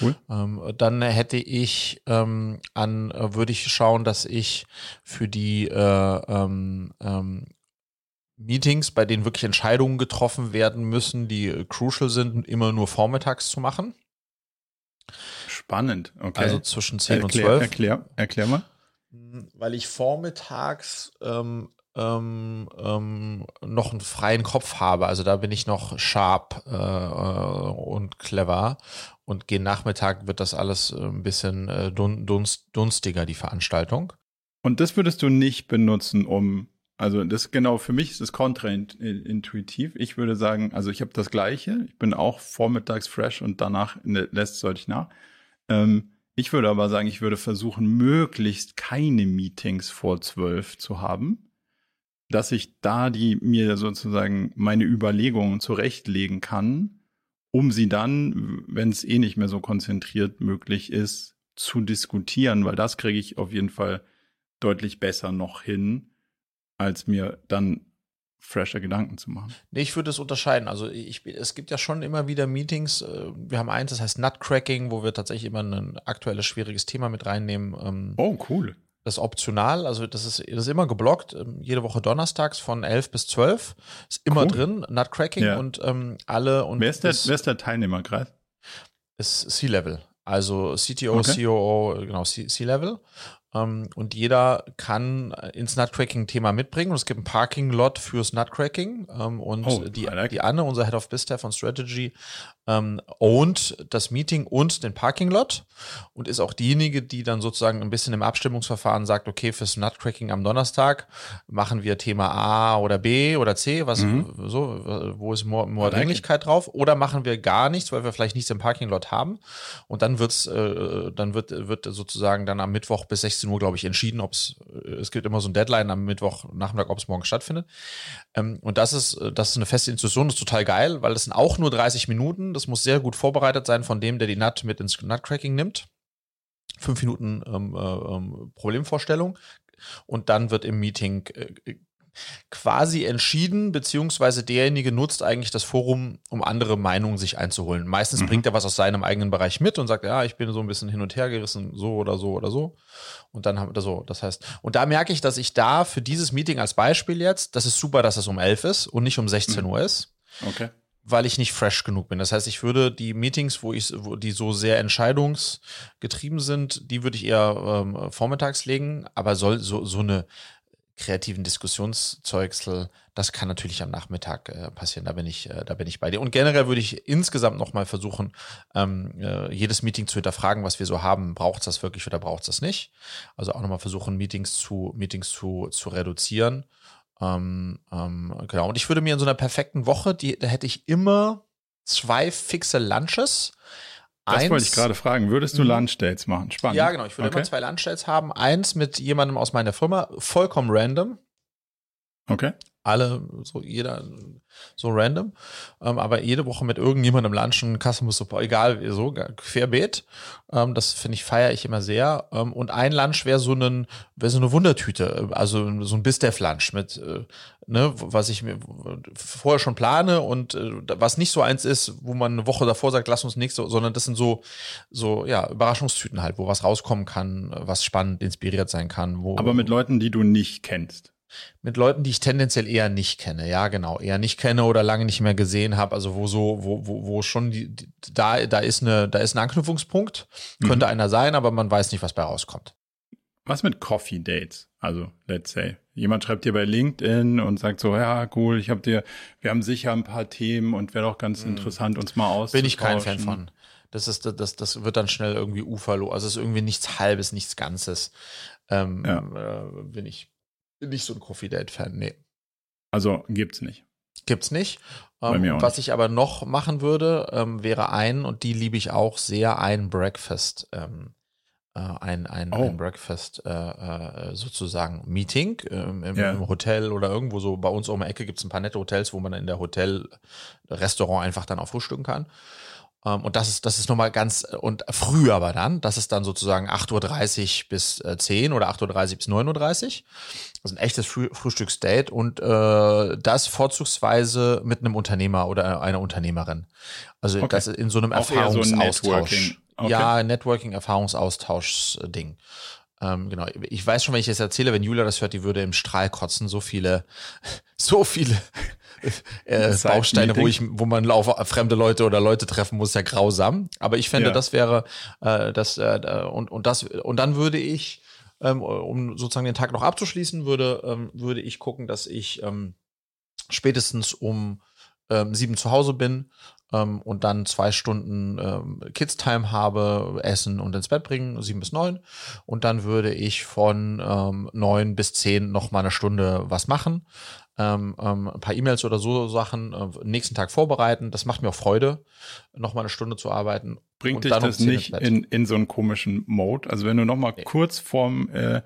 B: cool.
A: Ähm, dann hätte ich ähm, an, äh, würde ich schauen, dass ich für die äh, ähm, ähm, Meetings, bei denen wirklich Entscheidungen getroffen werden müssen, die crucial sind, immer nur vormittags zu machen.
B: Spannend. Okay.
A: Also zwischen 10 und
B: erklär,
A: 12.
B: erklär, erklär mal.
A: Weil ich vormittags ähm, ähm, ähm, noch einen freien Kopf habe. Also da bin ich noch sharp äh, äh, und clever. Und gegen Nachmittag wird das alles ein bisschen äh, dun dunst dunstiger, die Veranstaltung.
B: Und das würdest du nicht benutzen, um, also das genau, für mich ist es kontraintuitiv. Ich würde sagen, also ich habe das Gleiche. Ich bin auch vormittags fresh und danach ne, lässt sollte ich nach. Ähm, ich würde aber sagen, ich würde versuchen, möglichst keine Meetings vor zwölf zu haben, dass ich da die mir sozusagen meine Überlegungen zurechtlegen kann, um sie dann, wenn es eh nicht mehr so konzentriert möglich ist, zu diskutieren, weil das kriege ich auf jeden Fall deutlich besser noch hin, als mir dann fresher Gedanken zu machen.
A: Nee, ich würde es unterscheiden. Also ich, es gibt ja schon immer wieder Meetings. äh, Wir haben eins, das heißt Nutcracking, wo wir tatsächlich immer ein aktuelles, schwieriges Thema mit reinnehmen. Ähm,
B: Oh, cool.
A: Das ist optional, also das ist, das ist immer geblockt, ähm, jede Woche donnerstags von 11 bis 12. Ist immer
B: Cool.
A: drin, Nutcracking
B: Ja.
A: und ähm, alle und
B: Wer ist der,
A: das
B: wer ist der Teilnehmerkreis?
A: ist C-Level. Also CTO,
B: Okay.
A: COO, genau, C- C-Level. Ähm, und jeder kann ins Nutcracking-Thema mitbringen. Und es gibt ein Parking-Lot fürs Nutcracking. Ähm, und
B: Oh,
A: die,
B: like
A: die Anne, unser Head of BizDev von Strategy, ähm, ownt das Meeting und den Parking-Lot und ist auch diejenige, die dann sozusagen ein bisschen im Abstimmungsverfahren sagt, okay, fürs Nutcracking am Donnerstag machen wir Thema A oder B oder C, was
B: Mhm.
A: so, wo ist more, more Dringlichkeit drauf, oder machen wir gar nichts, weil wir vielleicht nichts im Parking-Lot haben. Und dann wird's, äh, dann wird, wird sozusagen dann am Mittwoch bis 16 Uhr, glaube ich, entschieden, ob es, es gibt immer so ein Deadline am Mittwoch Nachmittag, ob es morgen stattfindet. Ähm, und das ist, äh, das ist eine feste Institution, das ist total geil, weil das sind auch nur 30 Minuten. Das muss sehr gut vorbereitet sein von dem, der die Nut mit ins Nutcracking nimmt. Fünf Minuten ähm, äh, ähm, Problemvorstellung. Und dann wird im Meeting äh, quasi entschieden, beziehungsweise derjenige nutzt eigentlich das Forum, um andere Meinungen sich einzuholen. Meistens
B: Mhm.
A: bringt er was aus seinem eigenen Bereich mit und sagt, ja, ich bin so ein bisschen hin und her gerissen, so oder so oder so. Und dann haben wir so, das heißt, und da merke ich, dass ich da für dieses Meeting als Beispiel jetzt, das ist super, dass es um 11 ist und nicht um 16
B: Mhm.
A: Uhr ist
B: Okay.
A: weil ich nicht fresh genug bin. Das heißt, ich würde die Meetings, wo ich, wo die so sehr entscheidungsgetrieben sind, die würde ich eher ähm, vormittags legen, aber soll so, so eine kreativen Diskussionszeugsel, das kann natürlich am Nachmittag äh, passieren. Da bin ich, äh, da bin ich bei dir. Und generell würde ich insgesamt noch mal versuchen, ähm, äh, jedes Meeting zu hinterfragen, was wir so haben. Braucht es das wirklich oder braucht es das nicht? Also auch noch mal versuchen, Meetings zu Meetings zu zu reduzieren. Ähm, ähm, genau. Und ich würde mir in so einer perfekten Woche, die, da hätte ich immer zwei fixe Lunches.
B: Das wollte ich gerade fragen. Würdest du
A: Mhm.
B: Lunch-Dates machen? Spannend.
A: Ja, genau. Ich würde
B: okay.
A: immer zwei Lunchdates haben. Eins mit jemandem aus meiner Firma, vollkommen random.
B: Okay.
A: Alle, so jeder, so random, ähm, aber jede Woche mit irgendjemandem lunchen, Customer Support, egal, so, querbeet. Ähm, das finde ich, feiere ich immer sehr. Ähm, und ein Lunch wäre so, ein, wär so eine Wundertüte, also so ein Bistef-Lunch mit, äh, ne, was ich mir vorher schon plane und äh, was nicht so eins ist, wo man eine Woche davor sagt, lass uns nächste, sondern das sind so, so, ja, Überraschungstüten halt, wo was rauskommen kann, was spannend, inspiriert sein kann. Wo,
B: aber mit Leuten, die du nicht kennst
A: mit Leuten, die ich tendenziell eher nicht kenne, ja genau, eher nicht kenne oder lange nicht mehr gesehen habe, also wo so, wo, wo, wo schon die, da, da ist eine, da ist ein Anknüpfungspunkt, mhm. könnte einer sein, aber man weiß nicht, was bei rauskommt.
B: Was mit Coffee Dates? Also, let's say, jemand schreibt dir bei LinkedIn und sagt so, ja, cool, ich habe dir, wir haben sicher ein paar Themen und wäre doch ganz mhm. interessant, uns mal auszutauschen.
A: Bin ich kein Fan von. Das ist, das, das wird dann schnell irgendwie uferlos. Also es ist irgendwie nichts Halbes, nichts Ganzes. Ähm, ja. äh, bin ich, nicht so ein Coffee Date Fan, nee.
B: Also gibt's nicht.
A: Gibt's nicht. Ähm, was nicht. ich aber noch machen würde, ähm, wäre ein, und die liebe ich auch sehr, ein Breakfast. Ähm, äh, ein, ein, oh. ein Breakfast äh, äh, sozusagen Meeting ähm, im, ja. im, Hotel oder irgendwo so. Bei uns um die Ecke gibt's ein paar nette Hotels, wo man in der Hotel Restaurant einfach dann auch frühstücken kann. Ähm, und das ist, das ist nochmal ganz, und früh aber dann, das ist dann sozusagen 8.30 Uhr bis 10 äh, oder 8.30 Uhr bis 9.30 Uhr. Das ist ein echtes Früh Frühstücksdate und äh, das vorzugsweise mit einem Unternehmer oder einer Unternehmerin. Also okay. das in so einem Erfahrungsaustausch. So okay. Ja, Networking, Erfahrungsaustausch-Ding. Ähm, genau. Ich weiß schon, wenn ich das erzähle, wenn Julia das hört, die würde im Strahl kotzen. So viele, so viele äh, Bausteine, wo ich, wo man auf fremde Leute oder Leute treffen muss, ja grausam. Aber ich fände, ja. das wäre äh, das äh, und und das und dann würde ich, ähm, um sozusagen den Tag noch abzuschließen, würde ähm, würde ich gucken, dass ich ähm, spätestens um ähm, sieben zu Hause bin ähm, und dann zwei Stunden ähm, Kids Time habe, essen und ins Bett bringen, sieben bis neun. Und dann würde ich von ähm, neun bis zehn noch mal eine Stunde was machen ähm, ähm, ein paar E-Mails oder so Sachen äh, nächsten Tag vorbereiten. Das macht mir auch Freude, noch mal eine Stunde zu arbeiten.
B: Bringt dich das nicht in, in so einen komischen Mode? Also wenn du noch mal nee. kurz vorm äh,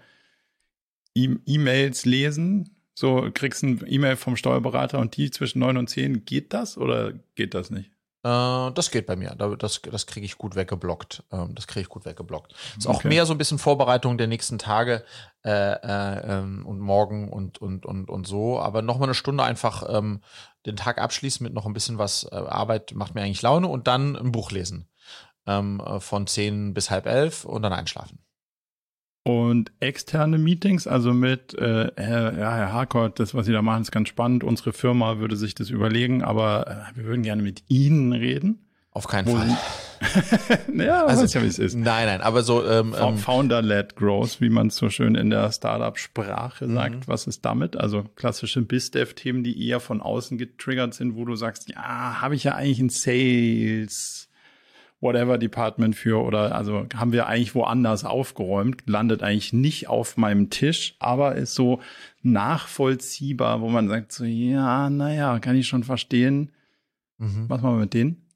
B: E-Mails lesen, so kriegst ein E-Mail vom Steuerberater und die zwischen neun und zehn, geht das oder geht das nicht?
A: Äh, das geht bei mir. Das, das kriege ich gut weggeblockt. Ähm, das kriege ich gut weggeblockt. Ist okay. auch mehr so ein bisschen Vorbereitung der nächsten Tage äh, äh, ähm, und morgen und, und, und, und so. Aber noch mal eine Stunde einfach ähm, den Tag abschließen mit noch ein bisschen was äh, Arbeit macht mir eigentlich Laune und dann ein Buch lesen. Ähm, äh, von zehn bis halb elf und dann einschlafen.
B: Und externe Meetings, also mit äh, Herr, ja, Herr Harcourt, das, was Sie da machen, ist ganz spannend. Unsere Firma würde sich das überlegen, aber äh, wir würden gerne mit Ihnen reden.
A: Auf keinen Fall.
B: ja, also, weiß ja, wie es ist.
A: Nein, nein, aber so ähm,
B: ähm Founder-led Growth, wie man es so schön in der Startup-Sprache mhm. sagt. Was ist damit? Also klassische BizDev-Themen, die eher von außen getriggert sind, wo du sagst, ja, habe ich ja eigentlich ein Sales whatever Department für oder also haben wir eigentlich woanders aufgeräumt, landet eigentlich nicht auf meinem Tisch, aber ist so nachvollziehbar, wo man sagt so, ja, naja, kann ich schon verstehen. Mhm. Was machen wir mit denen?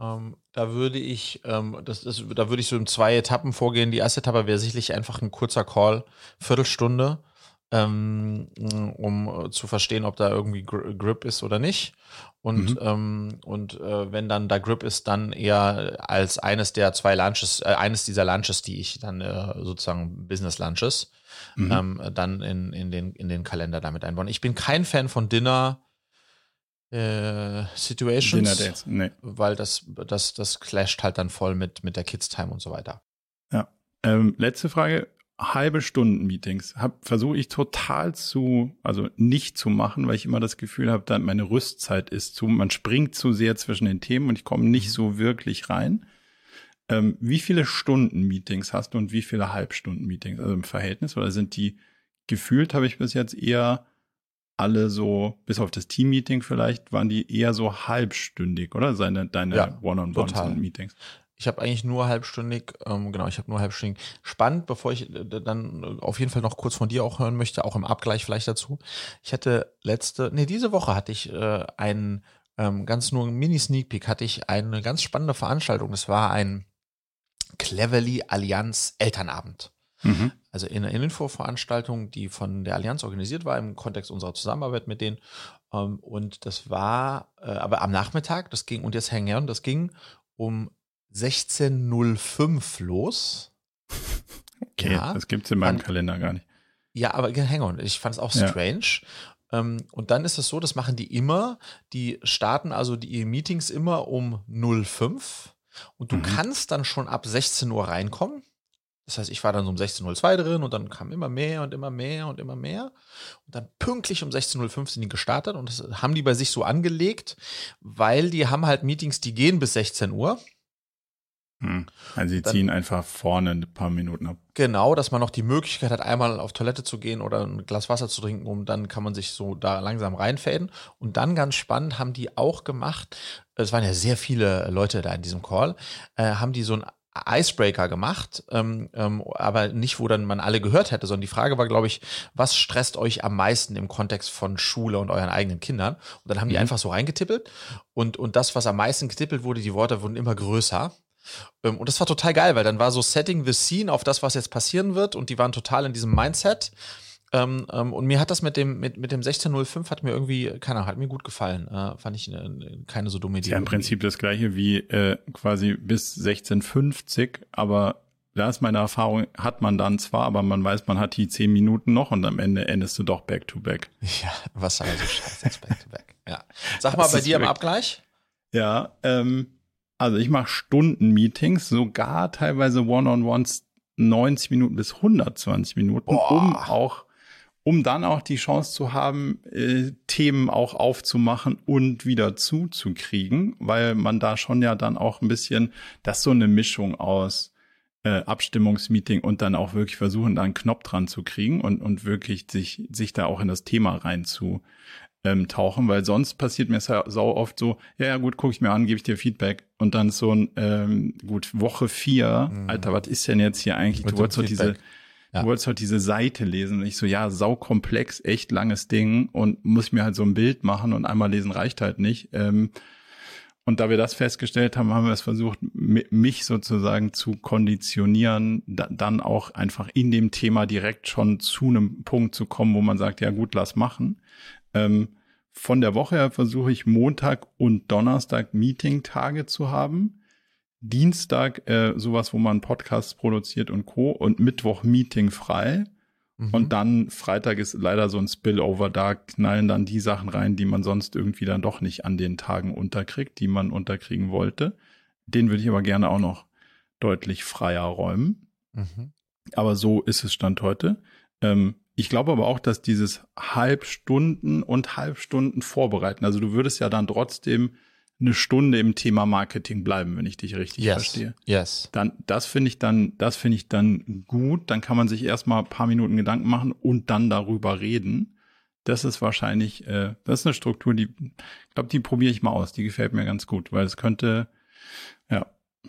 A: Ähm, da würde ich, ähm, das, das, da würde ich so in zwei Etappen vorgehen. Die erste Etappe wäre sicherlich einfach ein kurzer Call, Viertelstunde, ähm, um zu verstehen, ob da irgendwie Grip ist oder nicht. Und, mhm. ähm, und äh, wenn dann da Grip ist, dann eher als eines der zwei Lunches, äh, eines dieser Lunches, die ich dann äh, sozusagen Business Lunches, mhm. ähm, dann in, in, den, in den Kalender damit einbauen. Ich bin kein Fan von Dinner. Äh, Situations, Dinner Dates, nee. weil das, das, das clasht halt dann voll mit, mit der Kids Time und so weiter.
B: Ja. Ähm, letzte Frage halbe Stunden Meetings versuche ich total zu, also nicht zu machen, weil ich immer das Gefühl habe, dann meine Rüstzeit ist zu, man springt zu sehr zwischen den Themen und ich komme nicht mhm. so wirklich rein. Ähm, wie viele Stunden Meetings hast du und wie viele Halbstunden Meetings, also im Verhältnis oder sind die gefühlt habe ich bis jetzt eher alle so, bis auf das Team-Meeting vielleicht, waren die eher so halbstündig, oder? Seine, deine ja, One-on-Ones und Meetings.
A: Ich habe eigentlich nur halbstündig, ähm, genau, ich habe nur halbstündig. Spannend, bevor ich äh, dann auf jeden Fall noch kurz von dir auch hören möchte, auch im Abgleich vielleicht dazu. Ich hatte letzte, nee, diese Woche hatte ich äh, einen ähm, ganz nur Mini-Sneak Peek, hatte ich eine ganz spannende Veranstaltung. Das war ein Cleverly Allianz Elternabend. Mhm. also in einer Infoveranstaltung, die von der Allianz organisiert war im Kontext unserer Zusammenarbeit mit denen. Ähm, und das war äh, aber am Nachmittag, das ging, und jetzt hängen das ging um 16.05 los.
B: Okay, ja, das gibt es in meinem An, Kalender gar nicht.
A: Ja, aber hang on, ich fand es auch strange. Ja. Ähm, und dann ist es so, das machen die immer. Die starten also die Meetings immer um 05 und du mhm. kannst dann schon ab 16 Uhr reinkommen. Das heißt, ich war dann so um 16.02 drin und dann kam immer mehr und immer mehr und immer mehr. Und dann pünktlich um 16.05 sind die gestartet und das haben die bei sich so angelegt, weil die haben halt Meetings, die gehen bis 16 Uhr.
B: Hm. Also sie ziehen einfach vorne ein paar Minuten ab.
A: Genau, dass man noch die Möglichkeit hat, einmal auf Toilette zu gehen oder ein Glas Wasser zu trinken, um dann kann man sich so da langsam reinfäden. Und dann ganz spannend haben die auch gemacht, es waren ja sehr viele Leute da in diesem Call, äh, haben die so ein Icebreaker gemacht, ähm, ähm, aber nicht, wo dann man alle gehört hätte, sondern die Frage war, glaube ich, was stresst euch am meisten im Kontext von Schule und euren eigenen Kindern? Und dann haben die mhm. einfach so reingetippelt und, und das, was am meisten getippelt wurde, die Worte wurden immer größer. Ähm, und das war total geil, weil dann war so Setting the Scene auf das, was jetzt passieren wird und die waren total in diesem Mindset. Ähm, ähm, und mir hat das mit dem, mit, mit dem 1605 hat mir irgendwie, keine Ahnung, hat mir gut gefallen. Äh, fand ich äh, keine so dumme Idee.
B: Ja, im Prinzip das gleiche wie äh, quasi bis 1650, aber da ist meine Erfahrung, hat man dann zwar, aber man weiß, man hat die zehn Minuten noch und am Ende endest du doch back to back.
A: Ja, was soll so scheiße jetzt back to back. Ja. Sag mal das bei dir im Abgleich.
B: Ja, ähm, also ich mache Stunden-Meetings, sogar teilweise One-on-Ones 90 Minuten bis 120 Minuten, Boah. um auch um dann auch die Chance zu haben, äh, Themen auch aufzumachen und wieder zuzukriegen, weil man da schon ja dann auch ein bisschen, das ist so eine Mischung aus äh, Abstimmungsmeeting und dann auch wirklich versuchen, da einen Knopf dran zu kriegen und, und wirklich sich, sich da auch in das Thema rein zu ähm, tauchen, weil sonst passiert mir sau oft so, ja, ja gut, gucke ich mir an, gebe ich dir Feedback und dann so ein, ähm, gut, Woche vier, mhm. Alter, was ist denn jetzt hier eigentlich? Mit du wolltest doch diese ja. Du wolltest halt diese Seite lesen und ich so, ja, saukomplex, echt langes Ding und muss mir halt so ein Bild machen und einmal lesen reicht halt nicht. Ähm, und da wir das festgestellt haben, haben wir es versucht, mich sozusagen zu konditionieren, dann auch einfach in dem Thema direkt schon zu einem Punkt zu kommen, wo man sagt, ja gut, lass machen. Ähm, von der Woche her versuche ich Montag und Donnerstag Meeting-Tage zu haben Dienstag äh, sowas, wo man Podcasts produziert und Co. und Mittwoch Meeting frei. Mhm. Und dann Freitag ist leider so ein Spillover, da knallen dann die Sachen rein, die man sonst irgendwie dann doch nicht an den Tagen unterkriegt, die man unterkriegen wollte. Den würde ich aber gerne auch noch deutlich freier räumen. Mhm. Aber so ist es Stand heute. Ähm, ich glaube aber auch, dass dieses Halbstunden und Halbstunden vorbereiten, also du würdest ja dann trotzdem eine Stunde im Thema Marketing bleiben, wenn ich dich richtig yes. verstehe.
A: Yes.
B: Dann, das finde ich dann, das finde ich dann gut. Dann kann man sich erstmal ein paar Minuten Gedanken machen und dann darüber reden. Das ist wahrscheinlich, äh, das ist eine Struktur, die, ich glaube, die probiere ich mal aus. Die gefällt mir ganz gut, weil es könnte, ja,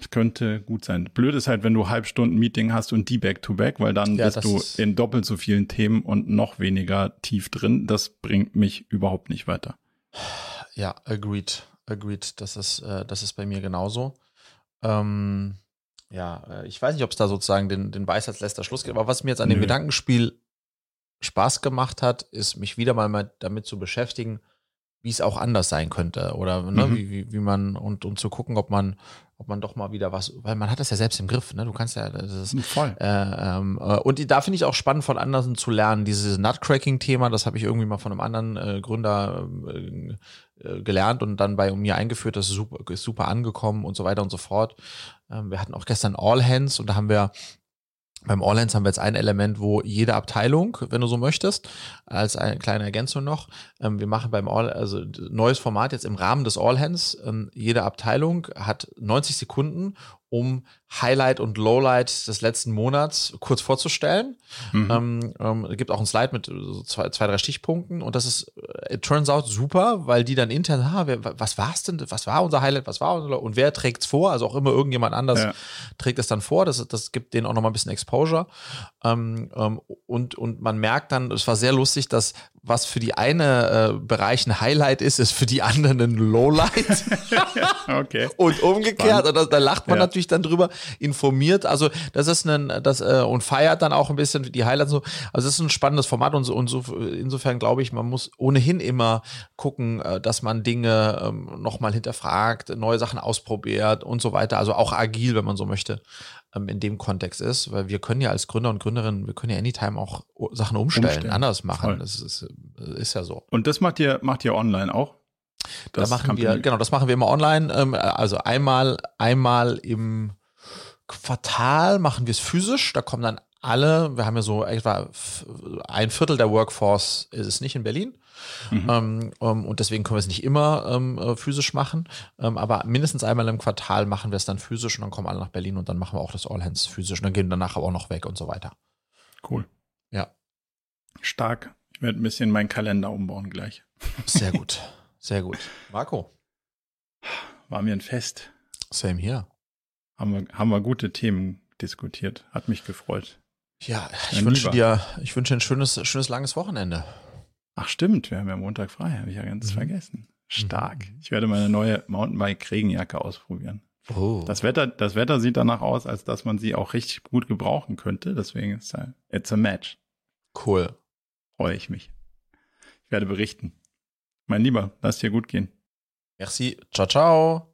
B: könnte gut sein. Blöd ist halt, wenn du Halbstunden Meeting hast und die back to back, weil dann ja, bist du in doppelt so vielen Themen und noch weniger tief drin. Das bringt mich überhaupt nicht weiter.
A: Ja, agreed agreed. Das ist, äh, das ist bei mir genauso. Ähm, ja, äh, ich weiß nicht, ob es da sozusagen den, den Weisheitsletzter Schluss gibt, aber was mir jetzt an dem Gedankenspiel Spaß gemacht hat, ist mich wieder mal damit zu beschäftigen, wie es auch anders sein könnte oder ne, mhm. wie, wie, wie man und, und zu gucken, ob man ob man doch mal wieder was, weil man hat das ja selbst im Griff, ne? Du kannst ja, das ist, voll. Äh, ähm, äh, und da finde ich auch spannend von anderen zu lernen, dieses Nutcracking-Thema, das habe ich irgendwie mal von einem anderen äh, Gründer äh, äh, gelernt und dann bei mir eingeführt, das ist super, ist super angekommen und so weiter und so fort. Ähm, wir hatten auch gestern All Hands und da haben wir beim All Hands haben wir jetzt ein Element, wo jede Abteilung, wenn du so möchtest, als eine kleine Ergänzung noch, ähm, wir machen beim All, also neues Format jetzt im Rahmen des All Hands, ähm, jede Abteilung hat 90 Sekunden, um Highlight und Lowlight des letzten Monats kurz vorzustellen. Mhm. Ähm, ähm, gibt auch ein Slide mit so zwei, zwei, drei Stichpunkten und das ist, äh, it turns out super, weil die dann intern, ah, wer, was war's denn, was war unser Highlight, was war unser, und wer trägt's vor? Also auch immer irgendjemand anders ja. trägt es dann vor. Das, das gibt denen auch nochmal ein bisschen Exposure. Ähm, ähm, und, und man merkt dann, es war sehr lustig, dass was für die eine äh, Bereich ein Highlight ist, ist für die anderen ein Lowlight.
B: okay.
A: Und umgekehrt, und da, da lacht man ja. natürlich ausgiebig dann drüber informiert. Also das ist ein, das äh, und feiert dann auch ein bisschen die Highlights so. Also es ist ein spannendes Format und so und so insofern glaube ich, man muss ohnehin immer gucken, äh, dass man Dinge ähm, nochmal hinterfragt, neue Sachen ausprobiert und so weiter. Also auch agil, wenn man so möchte ähm, in dem Kontext ist, weil wir können ja als Gründer und Gründerinnen, wir können ja anytime auch Sachen umstellen, umstellen. anders machen. Voll. Das ist, ist ja so.
B: Und das macht ihr, macht ihr online auch?
A: Das da machen wir, genau, das machen wir immer online. Ähm, also einmal, einmal im Quartal machen wir es physisch. Da kommen dann alle, wir haben ja so etwa ein Viertel der Workforce ist es nicht in Berlin. Mhm. Ähm, ähm, und deswegen können wir es nicht immer ähm, äh, physisch machen. Ähm, aber mindestens einmal im Quartal machen wir es dann physisch und dann kommen alle nach Berlin und dann machen wir auch das All Hands physisch und dann gehen wir danach aber auch noch weg und so weiter.
B: Cool.
A: Ja.
B: Stark. Ich werde ein bisschen meinen Kalender umbauen gleich.
A: Sehr gut. Sehr gut. Marco.
B: War mir ein Fest.
A: Same hier.
B: Haben wir, haben wir gute Themen diskutiert. Hat mich gefreut.
A: Ja, ich Mein wünsche dir, ich wünsche ein schönes, schönes langes Wochenende.
B: Ach stimmt, wir haben ja Montag frei, habe ich ja ganz mhm. vergessen. Stark. Mhm. Ich werde meine neue Mountainbike-Regenjacke ausprobieren. Oh. Das Wetter, das Wetter sieht danach aus, als dass man sie auch richtig gut gebrauchen könnte. Deswegen ist es it's a match.
A: Cool.
B: Freue ich mich. Ich werde berichten. Mein Lieber, lass dir gut gehen.
A: Merci. Ciao, ciao.